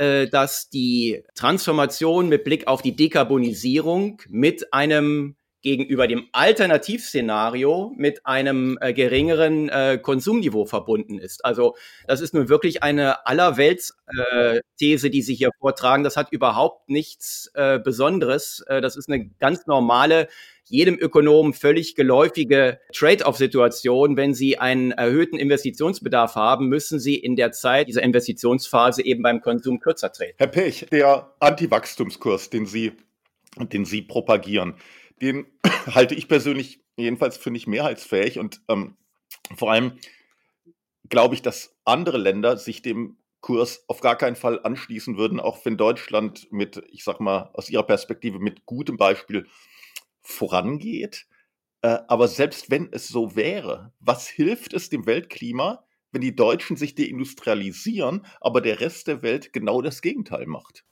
äh, dass die Transformation mit Blick auf die Dekarbonisierung mit einem gegenüber dem Alternativszenario mit einem äh, geringeren äh, Konsumniveau verbunden ist. Also das ist nun wirklich eine Allerwelts-These, äh, die Sie hier vortragen. Das hat überhaupt nichts äh, Besonderes. Äh, das ist eine ganz normale jedem Ökonomen völlig geläufige Trade-off-Situation. Wenn Sie einen erhöhten Investitionsbedarf haben, müssen Sie in der Zeit dieser Investitionsphase eben beim Konsum kürzer treten. Herr Pech, der Anti-Wachstumskurs, den Sie, den Sie propagieren, den halte ich persönlich jedenfalls für nicht mehrheitsfähig und ähm, vor allem glaube ich, dass andere Länder sich dem Kurs auf gar keinen Fall anschließen würden, auch wenn Deutschland mit, ich sag mal, aus ihrer Perspektive mit gutem Beispiel vorangeht. Äh, aber selbst wenn es so wäre, was hilft es dem Weltklima, wenn die Deutschen sich deindustrialisieren, aber der Rest der Welt genau das Gegenteil macht?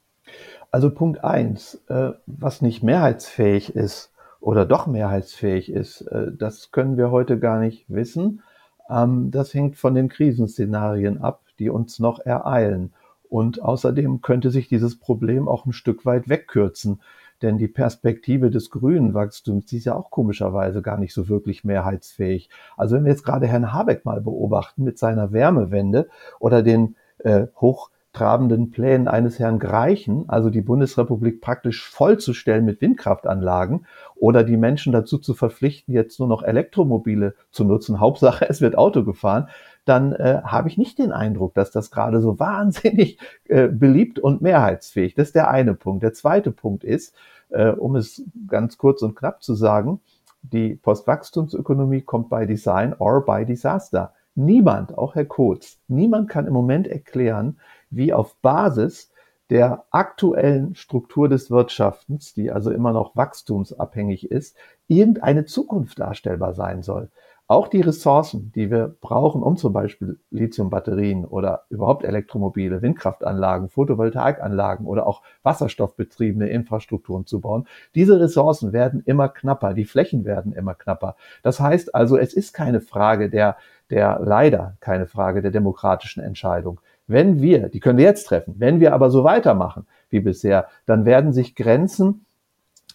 Also Punkt eins, äh, was nicht mehrheitsfähig ist oder doch mehrheitsfähig ist, äh, das können wir heute gar nicht wissen. Ähm, das hängt von den Krisenszenarien ab, die uns noch ereilen. Und außerdem könnte sich dieses Problem auch ein Stück weit wegkürzen. Denn die Perspektive des grünen Wachstums, die ist ja auch komischerweise gar nicht so wirklich mehrheitsfähig. Also wenn wir jetzt gerade Herrn Habeck mal beobachten mit seiner Wärmewende oder den äh, hochtrabenden Plänen eines Herrn Greichen, also die Bundesrepublik praktisch vollzustellen mit Windkraftanlagen oder die Menschen dazu zu verpflichten, jetzt nur noch Elektromobile zu nutzen, Hauptsache es wird Auto gefahren, dann äh, habe ich nicht den Eindruck, dass das gerade so wahnsinnig äh, beliebt und mehrheitsfähig. Das ist der eine Punkt. Der zweite Punkt ist, äh, um es ganz kurz und knapp zu sagen, die Postwachstumsökonomie kommt bei Design or by Disaster. Niemand, auch Herr Kotz, niemand kann im Moment erklären, wie auf Basis der aktuellen Struktur des Wirtschaftens, die also immer noch wachstumsabhängig ist, irgendeine Zukunft darstellbar sein soll auch die Ressourcen, die wir brauchen, um zum Beispiel Lithiumbatterien oder überhaupt Elektromobile, Windkraftanlagen, Photovoltaikanlagen oder auch wasserstoffbetriebene Infrastrukturen zu bauen, diese Ressourcen werden immer knapper, die Flächen werden immer knapper. Das heißt also, es ist keine Frage der, der leider keine Frage der demokratischen Entscheidung. Wenn wir, die können wir jetzt treffen, wenn wir aber so weitermachen wie bisher, dann werden sich Grenzen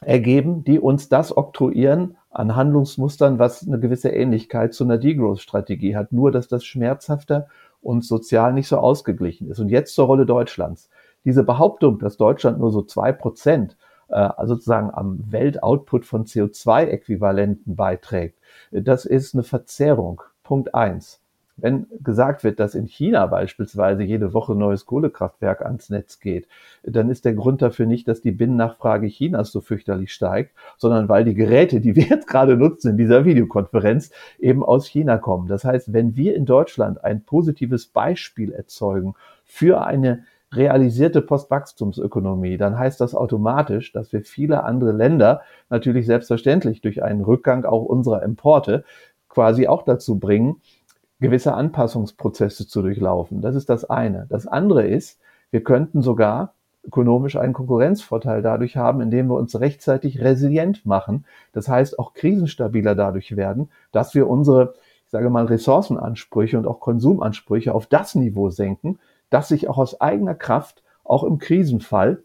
ergeben, die uns das oktroyieren an Handlungsmustern, was eine gewisse Ähnlichkeit zu einer Degrowth-Strategie hat, nur dass das schmerzhafter und sozial nicht so ausgeglichen ist. Und jetzt zur Rolle Deutschlands. Diese Behauptung, dass Deutschland nur so zwei Prozent äh, sozusagen am Weltoutput von CO2-Äquivalenten beiträgt, das ist eine Verzerrung. Punkt eins. Wenn gesagt wird, dass in China beispielsweise jede Woche neues Kohlekraftwerk ans Netz geht, dann ist der Grund dafür nicht, dass die Binnennachfrage Chinas so fürchterlich steigt, sondern weil die Geräte, die wir jetzt gerade nutzen in dieser Videokonferenz, eben aus China kommen. Das heißt, wenn wir in Deutschland ein positives Beispiel erzeugen für eine realisierte Postwachstumsökonomie, dann heißt das automatisch, dass wir viele andere Länder natürlich selbstverständlich durch einen Rückgang auch unserer Importe quasi auch dazu bringen, gewisse Anpassungsprozesse zu durchlaufen. Das ist das eine. Das andere ist, wir könnten sogar ökonomisch einen Konkurrenzvorteil dadurch haben, indem wir uns rechtzeitig resilient machen. Das heißt, auch krisenstabiler dadurch werden, dass wir unsere, ich sage mal, Ressourcenansprüche und auch Konsumansprüche auf das Niveau senken, dass sich auch aus eigener Kraft auch im Krisenfall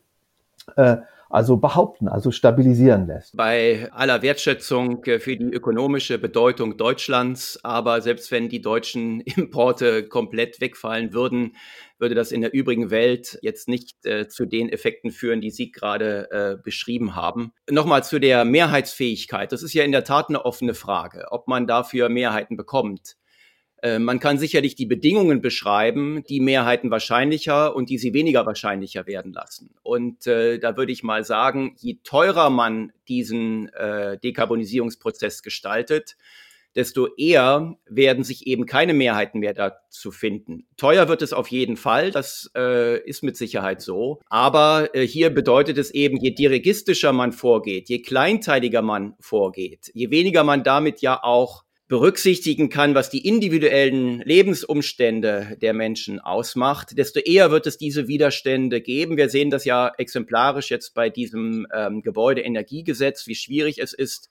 äh, also behaupten, also stabilisieren lässt. Bei aller Wertschätzung äh, für die ökonomische Bedeutung Deutschlands, aber selbst wenn die deutschen Importe komplett wegfallen würden, würde das in der übrigen Welt jetzt nicht äh, zu den Effekten führen, die Sie gerade äh, beschrieben haben. Nochmal zu der Mehrheitsfähigkeit. Das ist ja in der Tat eine offene Frage, ob man dafür Mehrheiten bekommt. Äh, man kann sicherlich die Bedingungen beschreiben, die Mehrheiten wahrscheinlicher und die sie weniger wahrscheinlicher werden lassen. Und äh, da würde ich mal sagen, je teurer man diesen äh, Dekarbonisierungsprozess gestaltet, desto eher werden sich eben keine Mehrheiten mehr dazu finden. Teuer wird es auf jeden Fall, das äh, ist mit Sicherheit so. Aber äh, hier bedeutet es eben, je dirigistischer man vorgeht, je kleinteiliger man vorgeht, je weniger man damit ja auch berücksichtigen kann, was die individuellen Lebensumstände der Menschen ausmacht, desto eher wird es diese Widerstände geben. Wir sehen das ja exemplarisch jetzt bei diesem ähm, Gebäudeenergiegesetz, wie schwierig es ist,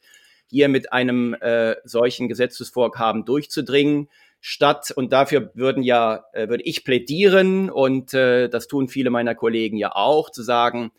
hier mit einem äh, solchen Gesetzesvorhaben durchzudringen. Statt, und dafür würden ja, äh, würde ich plädieren, und äh, das tun viele meiner Kollegen ja auch, zu sagen,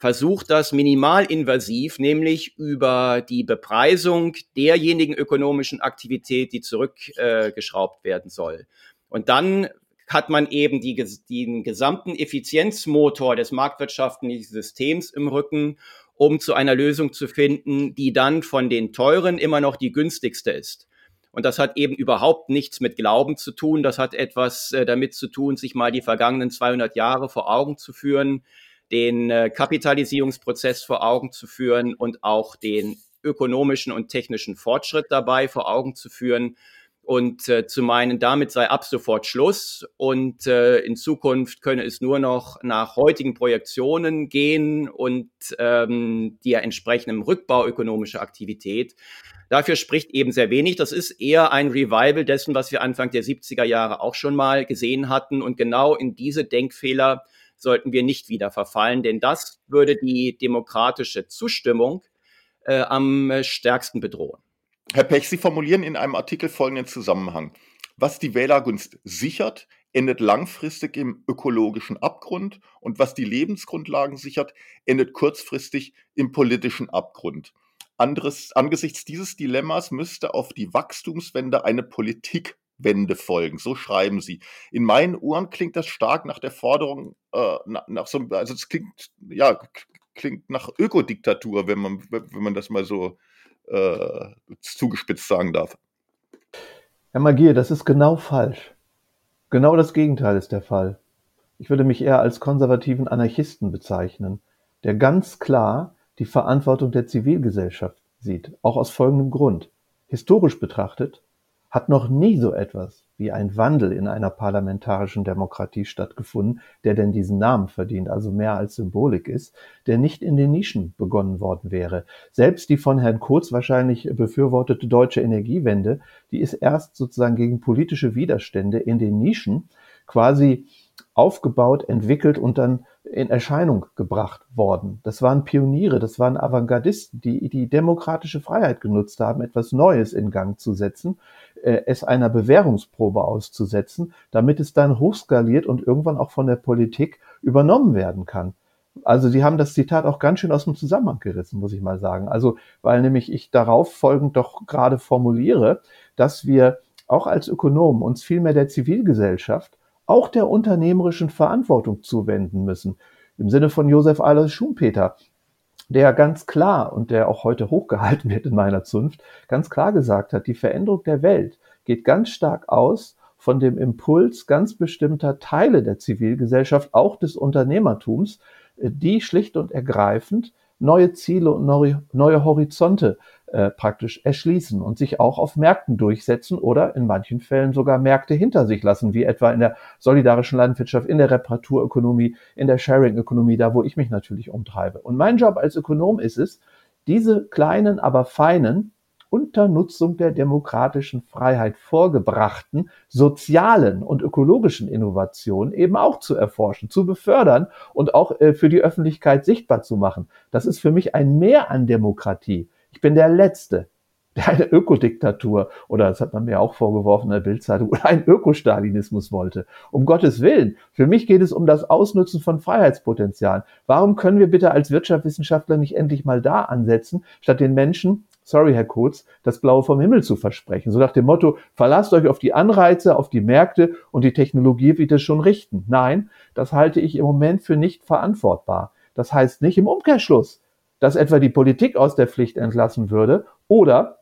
versucht das minimalinvasiv, nämlich über die Bepreisung derjenigen ökonomischen Aktivität, die zurückgeschraubt äh, werden soll. Und dann hat man eben die, den gesamten Effizienzmotor des marktwirtschaftlichen Systems im Rücken, um zu einer Lösung zu finden, die dann von den teuren immer noch die günstigste ist. Und das hat eben überhaupt nichts mit Glauben zu tun. Das hat etwas äh, damit zu tun, sich mal die vergangenen 200 Jahre vor Augen zu führen den äh, Kapitalisierungsprozess vor Augen zu führen und auch den ökonomischen und technischen Fortschritt dabei vor Augen zu führen und äh, zu meinen, damit sei ab sofort Schluss und äh, in Zukunft könne es nur noch nach heutigen Projektionen gehen und ähm, der entsprechenden Rückbau ökonomischer Aktivität. Dafür spricht eben sehr wenig. Das ist eher ein Revival dessen, was wir Anfang der 70er Jahre auch schon mal gesehen hatten. Und genau in diese Denkfehler sollten wir nicht wieder verfallen, denn das würde die demokratische Zustimmung äh, am stärksten bedrohen. Herr Pech, Sie formulieren in einem Artikel folgenden Zusammenhang. Was die Wählergunst sichert, endet langfristig im ökologischen Abgrund und was die Lebensgrundlagen sichert, endet kurzfristig im politischen Abgrund. Anderes, angesichts dieses Dilemmas müsste auf die Wachstumswende eine Politik Wende folgen. So schreiben sie. In meinen Ohren klingt das stark nach der Forderung, äh, nach, nach, so, also es klingt, ja, klingt nach Ökodiktatur, wenn man, wenn man das mal so äh, zugespitzt sagen darf. Herr Magier, das ist genau falsch. Genau das Gegenteil ist der Fall. Ich würde mich eher als konservativen Anarchisten bezeichnen, der ganz klar die Verantwortung der Zivilgesellschaft sieht, auch aus folgendem Grund. Historisch betrachtet hat noch nie so etwas wie ein Wandel in einer parlamentarischen Demokratie stattgefunden, der denn diesen Namen verdient, also mehr als Symbolik ist, der nicht in den Nischen begonnen worden wäre. Selbst die von Herrn Kurz wahrscheinlich befürwortete deutsche Energiewende, die ist erst sozusagen gegen politische Widerstände in den Nischen quasi aufgebaut, entwickelt und dann in Erscheinung gebracht worden. Das waren Pioniere, das waren Avantgardisten, die die demokratische Freiheit genutzt haben, etwas Neues in Gang zu setzen, äh, es einer Bewährungsprobe auszusetzen, damit es dann hochskaliert und irgendwann auch von der Politik übernommen werden kann. Also sie haben das Zitat auch ganz schön aus dem Zusammenhang gerissen, muss ich mal sagen. Also weil nämlich ich darauf folgend doch gerade formuliere, dass wir auch als Ökonomen uns vielmehr der Zivilgesellschaft auch der unternehmerischen Verantwortung zuwenden müssen. Im Sinne von Josef Alois Schumpeter, der ganz klar und der auch heute hochgehalten wird in meiner Zunft, ganz klar gesagt hat, die Veränderung der Welt geht ganz stark aus von dem Impuls ganz bestimmter Teile der Zivilgesellschaft, auch des Unternehmertums, die schlicht und ergreifend neue Ziele und neue, Horizonte äh, praktisch erschließen und sich auch auf Märkten durchsetzen oder in manchen Fällen sogar Märkte hinter sich lassen, wie etwa in der solidarischen Landwirtschaft, in der Reparaturökonomie, in der Sharing-Ökonomie, da wo ich mich natürlich umtreibe. Und mein Job als Ökonom ist es, diese kleinen, aber feinen unter Nutzung der demokratischen Freiheit vorgebrachten sozialen und ökologischen Innovationen eben auch zu erforschen, zu befördern und auch äh, für die Öffentlichkeit sichtbar zu machen. Das ist für mich ein Mehr an Demokratie. Ich bin der Letzte, der eine Ökodiktatur oder das hat man mir auch vorgeworfen in der Bildzeitung oder einen Ökostalinismus wollte. Um Gottes Willen. Für mich geht es um das Ausnutzen von Freiheitspotenzialen. Warum können wir bitte als Wirtschaftswissenschaftler nicht endlich mal da ansetzen, statt den Menschen sorry, Herr Kurz, das Blaue vom Himmel zu versprechen. So nach dem Motto, verlasst euch auf die Anreize, auf die Märkte und die Technologie wird es schon richten. Nein, das halte ich im Moment für nicht verantwortbar. Das heißt nicht im Umkehrschluss, dass etwa die Politik aus der Pflicht entlassen würde oder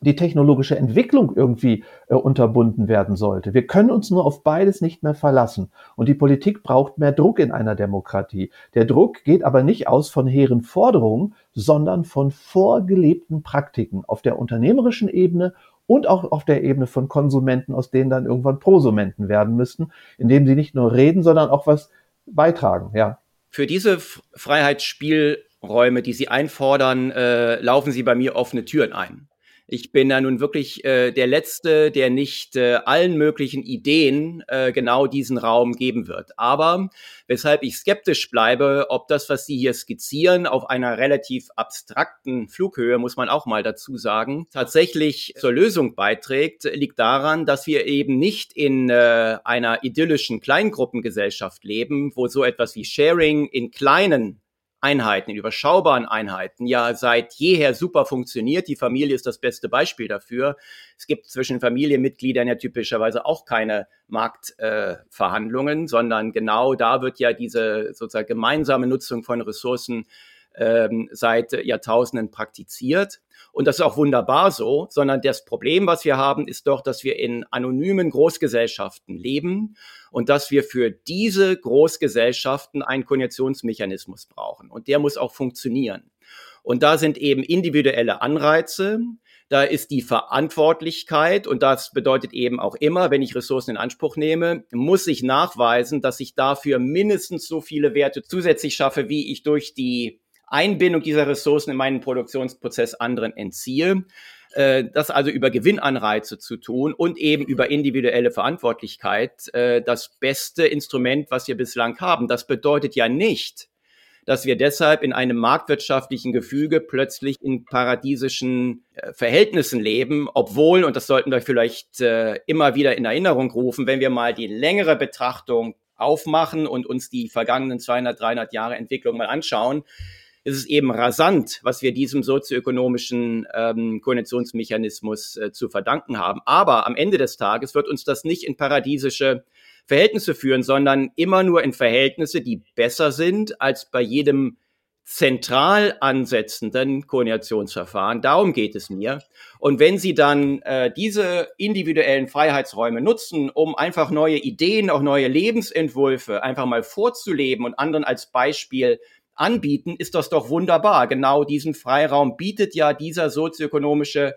die technologische Entwicklung irgendwie äh, unterbunden werden sollte. Wir können uns nur auf beides nicht mehr verlassen. Und die Politik braucht mehr Druck in einer Demokratie. Der Druck geht aber nicht aus von hehren Forderungen, sondern von vorgelebten Praktiken auf der unternehmerischen Ebene und auch auf der Ebene von Konsumenten, aus denen dann irgendwann Prosumenten werden müssten, indem sie nicht nur reden, sondern auch was beitragen, ja. Für diese Freiheitsspielräume, die Sie einfordern, äh, laufen Sie bei mir offene Türen ein. Ich bin da nun wirklich äh, der Letzte, der nicht äh, allen möglichen Ideen äh, genau diesen Raum geben wird. Aber weshalb ich skeptisch bleibe, ob das, was Sie hier skizzieren, auf einer relativ abstrakten Flughöhe, muss man auch mal dazu sagen, tatsächlich zur Lösung beiträgt, liegt daran, dass wir eben nicht in äh, einer idyllischen Kleingruppengesellschaft leben, wo so etwas wie Sharing in kleinen Einheiten, in überschaubaren Einheiten ja seit jeher super funktioniert. Die Familie ist das beste Beispiel dafür. Es gibt zwischen Familienmitgliedern ja typischerweise auch keine Marktverhandlungen, äh, sondern genau da wird ja diese sozusagen gemeinsame Nutzung von Ressourcen ähm, seit Jahrtausenden praktiziert. Und das ist auch wunderbar so, sondern das Problem, was wir haben, ist doch, dass wir in anonymen Großgesellschaften leben und dass wir für diese Großgesellschaften einen Konjunktionsmechanismus brauchen. Und der muss auch funktionieren. Und da sind eben individuelle Anreize, da ist die Verantwortlichkeit und das bedeutet eben auch immer, wenn ich Ressourcen in Anspruch nehme, muss ich nachweisen, dass ich dafür mindestens so viele Werte zusätzlich schaffe, wie ich durch die Einbindung dieser Ressourcen in meinen Produktionsprozess anderen entziehe. Äh, das also über Gewinnanreize zu tun und eben über individuelle Verantwortlichkeit äh, das beste Instrument, was wir bislang haben. Das bedeutet ja nicht, dass wir deshalb in einem marktwirtschaftlichen Gefüge plötzlich in paradiesischen äh, Verhältnissen leben, obwohl, und das sollten wir vielleicht immer wieder in Erinnerung rufen, wenn wir mal die längere Betrachtung aufmachen und uns die vergangenen 200, 300 Jahre Entwicklung mal anschauen, ist es eben rasant, was wir diesem sozioökonomischen ähm, Koordinationsmechanismus äh, zu verdanken haben. Aber am Ende des Tages wird uns das nicht in paradiesische Verhältnisse führen, sondern immer nur in Verhältnisse, die besser sind als bei jedem zentral ansetzenden Koordinationsverfahren. Darum geht es mir. Und wenn Sie dann äh, diese individuellen Freiheitsräume nutzen, um einfach neue Ideen, auch neue Lebensentwürfe einfach mal vorzuleben und anderen als Beispiel anbieten, ist das doch wunderbar. Genau diesen Freiraum bietet ja dieser sozioökonomische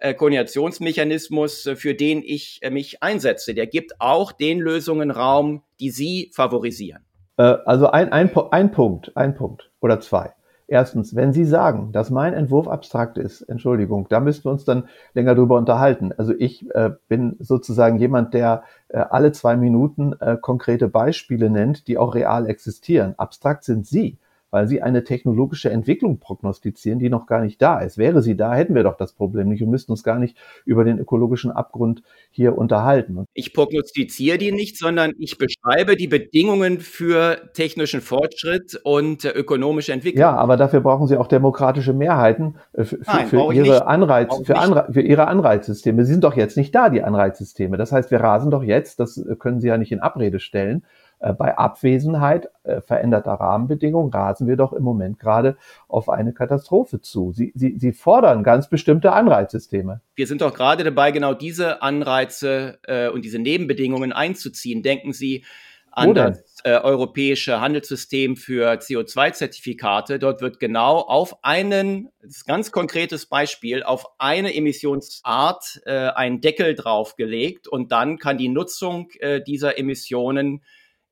äh, Koordinationsmechanismus, äh, für den ich äh, mich einsetze. Der gibt auch den Lösungen Raum, die Sie favorisieren. Äh, also ein, ein, ein Punkt, ein Punkt oder zwei. Erstens, wenn Sie sagen, dass mein Entwurf abstrakt ist, Entschuldigung, da müssten wir uns dann länger drüber unterhalten. Also ich äh, bin sozusagen jemand, der äh, alle zwei Minuten äh, konkrete Beispiele nennt, die auch real existieren. Abstrakt sind Sie weil sie eine technologische Entwicklung prognostizieren, die noch gar nicht da ist. Wäre sie da, hätten wir doch das Problem nicht und müssten uns gar nicht über den ökologischen Abgrund hier unterhalten. Ich prognostiziere die nicht, sondern ich beschreibe die Bedingungen für technischen Fortschritt und ökonomische Entwicklung. Ja, aber dafür brauchen Sie auch demokratische Mehrheiten äh, für, Nein, für Ihre Anreiz, für, Anre für Ihre Anreizsysteme. Sie sind doch jetzt nicht da, die Anreizsysteme. Das heißt, wir rasen doch jetzt, das können Sie ja nicht in Abrede stellen, äh, bei Abwesenheit äh, veränderter Rahmenbedingungen rasen wir doch im Moment gerade auf eine Katastrophe zu. Sie, Sie, Sie fordern ganz bestimmte Anreizsysteme. Wir sind doch gerade dabei, genau diese Anreize äh, und diese Nebenbedingungen einzuziehen. Denken Sie an das äh, europäische Handelssystem für CO2-Zertifikate. Dort wird genau auf einen, das ist ein ganz konkretes Beispiel, auf eine Emissionsart äh, ein Deckel draufgelegt und dann kann die Nutzung äh, dieser Emissionen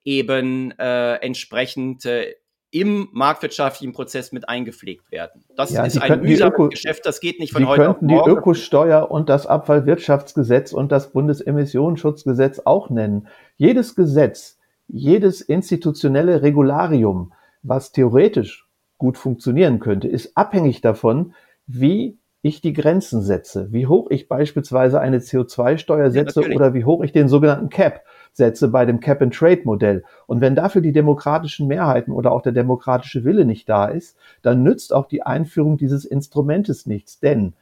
eben äh, entsprechend äh, im marktwirtschaftlichen Prozess mit eingepflegt werden. Das ja, ist ein mühsames Geschäft, das geht nicht von Sie heute auf morgen. die Ökosteuer und das Abfallwirtschaftsgesetz und das Bundesemissionsschutzgesetz auch nennen. Jedes Gesetz, jedes institutionelle Regularium, was theoretisch gut funktionieren könnte, ist abhängig davon, wie ich die Grenzen setze, wie hoch ich beispielsweise eine CO2-Steuer setze ja, oder wie hoch ich den sogenannten Cap setze bei dem Cap-and-Trade-Modell. Und wenn dafür die demokratischen Mehrheiten oder auch der demokratische Wille nicht da ist, dann nützt auch die Einführung dieses Instrumentes nichts. Denn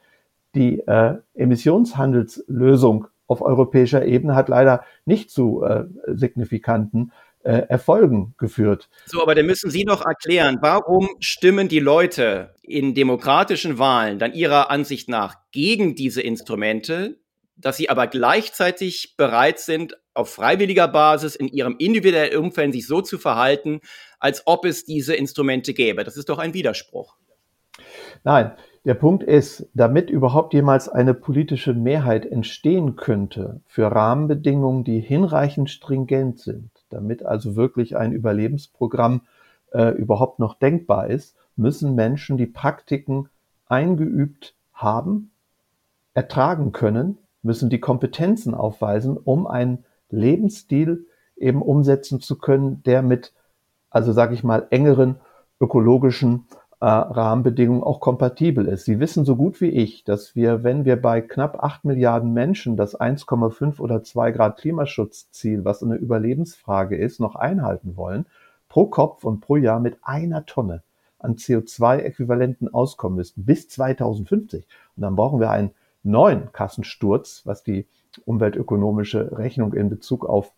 die äh, Emissionshandelslösung auf europäischer Ebene hat leider nicht zu äh, signifikanten äh, Erfolgen geführt. So, aber dann müssen Sie noch erklären, warum stimmen die Leute in demokratischen Wahlen dann ihrer Ansicht nach gegen diese Instrumente, dass sie aber gleichzeitig bereit sind, auf freiwilliger Basis in ihrem individuellen Umfeld sich so zu verhalten, als ob es diese Instrumente gäbe. Das ist doch ein Widerspruch. Nein, Der Punkt ist, damit überhaupt jemals eine politische Mehrheit entstehen könnte für Rahmenbedingungen, die hinreichend stringent sind, damit also wirklich ein Überlebensprogramm äh, überhaupt noch denkbar ist, müssen Menschen die Praktiken eingeübt haben, ertragen können, müssen die Kompetenzen aufweisen, um einen Lebensstil eben umsetzen zu können, der mit, also sage ich mal, engeren ökologischen äh, Rahmenbedingungen auch kompatibel ist. Sie wissen so gut wie ich, dass wir, wenn wir bei knapp acht Milliarden Menschen das 1,5 oder 2 Grad Klimaschutzziel, was eine Überlebensfrage ist, noch einhalten wollen, pro Kopf und pro Jahr mit einer Tonne an CO2-Äquivalenten auskommen müssten bis 2050. Und dann brauchen wir einen neuen Kassensturz, was die umweltökonomische Rechnung in Bezug auf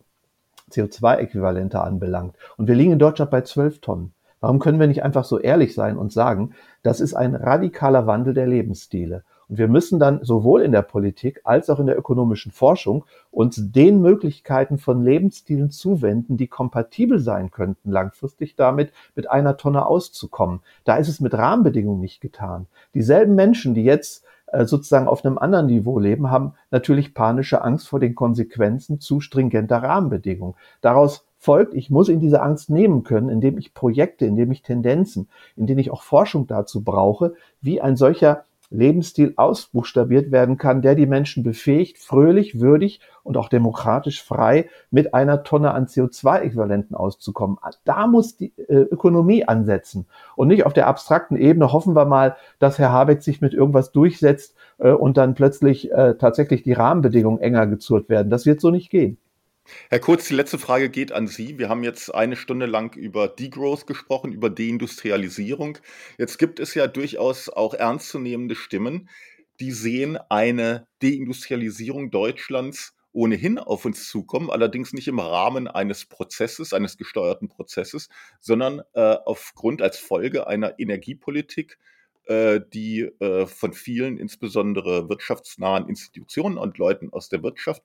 CO2-Äquivalente anbelangt. Und wir liegen in Deutschland bei 12 Tonnen. Warum können wir nicht einfach so ehrlich sein und sagen, das ist ein radikaler Wandel der Lebensstile? Und wir müssen dann sowohl in der Politik als auch in der ökonomischen Forschung uns den Möglichkeiten von Lebensstilen zuwenden, die kompatibel sein könnten, langfristig damit mit einer Tonne auszukommen. Da ist es mit Rahmenbedingungen nicht getan. Dieselben Menschen, die jetzt sozusagen auf einem anderen Niveau leben, haben natürlich panische Angst vor den Konsequenzen zu stringenter Rahmenbedingungen. Daraus folgt, ich muss in diese Angst nehmen können, indem ich Projekte, indem ich Tendenzen, indem ich auch Forschung dazu brauche, wie ein solcher Lebensstil ausbuchstabiert werden kann, der die Menschen befähigt, fröhlich, würdig und auch demokratisch frei mit einer Tonne an CO2-Äquivalenten auszukommen. Da muss die äh, Ökonomie ansetzen und nicht auf der abstrakten Ebene hoffen wir mal, dass Herr Habeck sich mit irgendwas durchsetzt äh, und dann plötzlich äh, tatsächlich die Rahmenbedingungen enger gezurrt werden. Das wird so nicht gehen. Herr Kurz, die letzte Frage geht an Sie. Wir haben jetzt eine Stunde lang über Degrowth gesprochen, über Deindustrialisierung. Jetzt gibt es ja durchaus auch ernstzunehmende Stimmen, die sehen eine Deindustrialisierung Deutschlands ohnehin auf uns zukommen, allerdings nicht im Rahmen eines Prozesses, eines gesteuerten Prozesses, sondern äh, aufgrund als Folge einer Energiepolitik, äh, die äh, von vielen, insbesondere wirtschaftsnahen Institutionen und Leuten aus der Wirtschaft,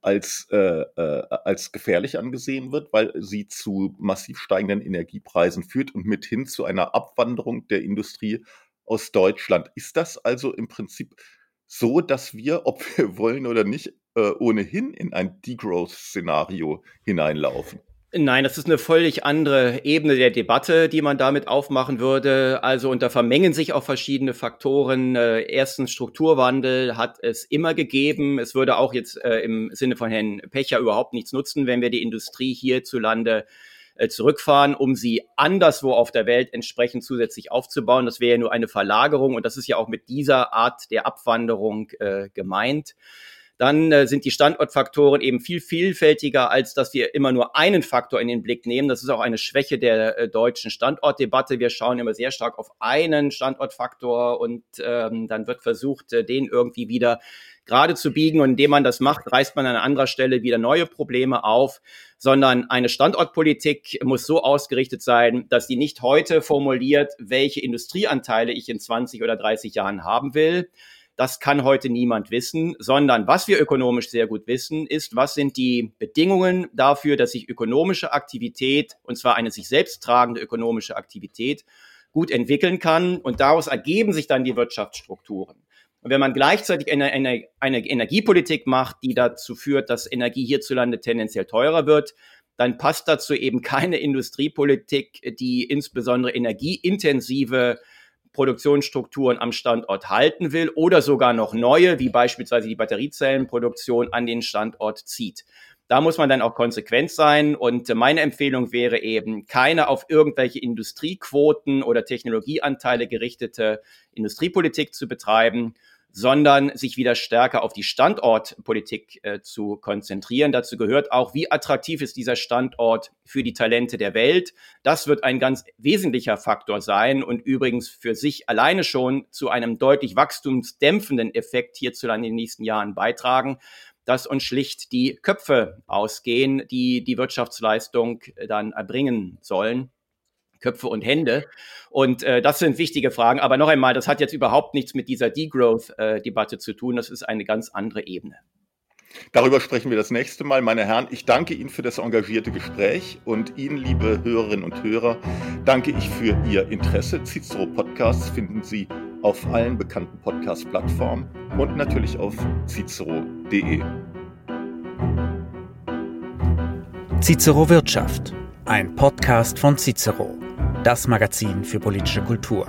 als, äh, äh, als gefährlich angesehen wird, weil sie zu massiv steigenden Energiepreisen führt und mithin zu einer Abwanderung der Industrie aus Deutschland. Ist das also im Prinzip so, dass wir, ob wir wollen oder nicht, äh, ohnehin in ein Degrowth-Szenario hineinlaufen? Nein, das ist eine völlig andere Ebene der Debatte, die man damit aufmachen würde. Also, und da vermengen sich auch verschiedene Faktoren. Äh, erstens, Strukturwandel hat es immer gegeben. Es würde auch jetzt äh, im Sinne von Herrn Pecher überhaupt nichts nutzen, wenn wir die Industrie hierzulande äh, zurückfahren, um sie anderswo auf der Welt entsprechend zusätzlich aufzubauen. Das wäre ja nur eine Verlagerung und das ist ja auch mit dieser Art der Abwanderung äh, gemeint dann äh, sind die Standortfaktoren eben viel vielfältiger, als dass wir immer nur einen Faktor in den Blick nehmen. Das ist auch eine Schwäche der äh, deutschen Standortdebatte. Wir schauen immer sehr stark auf einen Standortfaktor und ähm, dann wird versucht, äh, den irgendwie wieder gerade zu biegen. Und indem man das macht, reißt man an anderer Stelle wieder neue Probleme auf, sondern eine Standortpolitik muss so ausgerichtet sein, dass sie nicht heute formuliert, welche Industrieanteile ich in 20 oder 30 Jahren haben will, das kann heute niemand wissen, sondern was wir ökonomisch sehr gut wissen, ist, was sind die Bedingungen dafür, dass sich ökonomische Aktivität, und zwar eine sich selbst tragende ökonomische Aktivität, gut entwickeln kann. Und daraus ergeben sich dann die Wirtschaftsstrukturen. Und wenn man gleichzeitig eine, eine, eine Energiepolitik macht, die dazu führt, dass Energie hierzulande tendenziell teurer wird, dann passt dazu eben keine Industriepolitik, die insbesondere energieintensive Produktionsstrukturen am Standort halten will oder sogar noch neue, wie beispielsweise die Batteriezellenproduktion, an den Standort zieht. Da muss man dann auch konsequent sein. Und meine Empfehlung wäre eben, keine auf irgendwelche Industriequoten oder Technologieanteile gerichtete Industriepolitik zu betreiben, sondern sich wieder stärker auf die Standortpolitik äh, zu konzentrieren. Dazu gehört auch, wie attraktiv ist dieser Standort für die Talente der Welt. Das wird ein ganz wesentlicher Faktor sein und übrigens für sich alleine schon zu einem deutlich wachstumsdämpfenden Effekt hierzulande in den nächsten Jahren beitragen dass uns schlicht die Köpfe ausgehen, die die Wirtschaftsleistung dann erbringen sollen. Köpfe und Hände. Und äh, das sind wichtige Fragen. Aber noch einmal, das hat jetzt überhaupt nichts mit dieser Degrowth-Debatte äh, zu tun. Das ist eine ganz andere Ebene. Darüber sprechen wir das nächste Mal. Meine Herren, ich danke Ihnen für das engagierte Gespräch und Ihnen, liebe Hörerinnen und Hörer, danke ich für Ihr Interesse. Cicero Podcasts finden Sie auf allen bekannten Podcast-Plattformen und natürlich auf cicero.de. Cicero Wirtschaft, ein Podcast von Cicero, das Magazin für politische Kultur.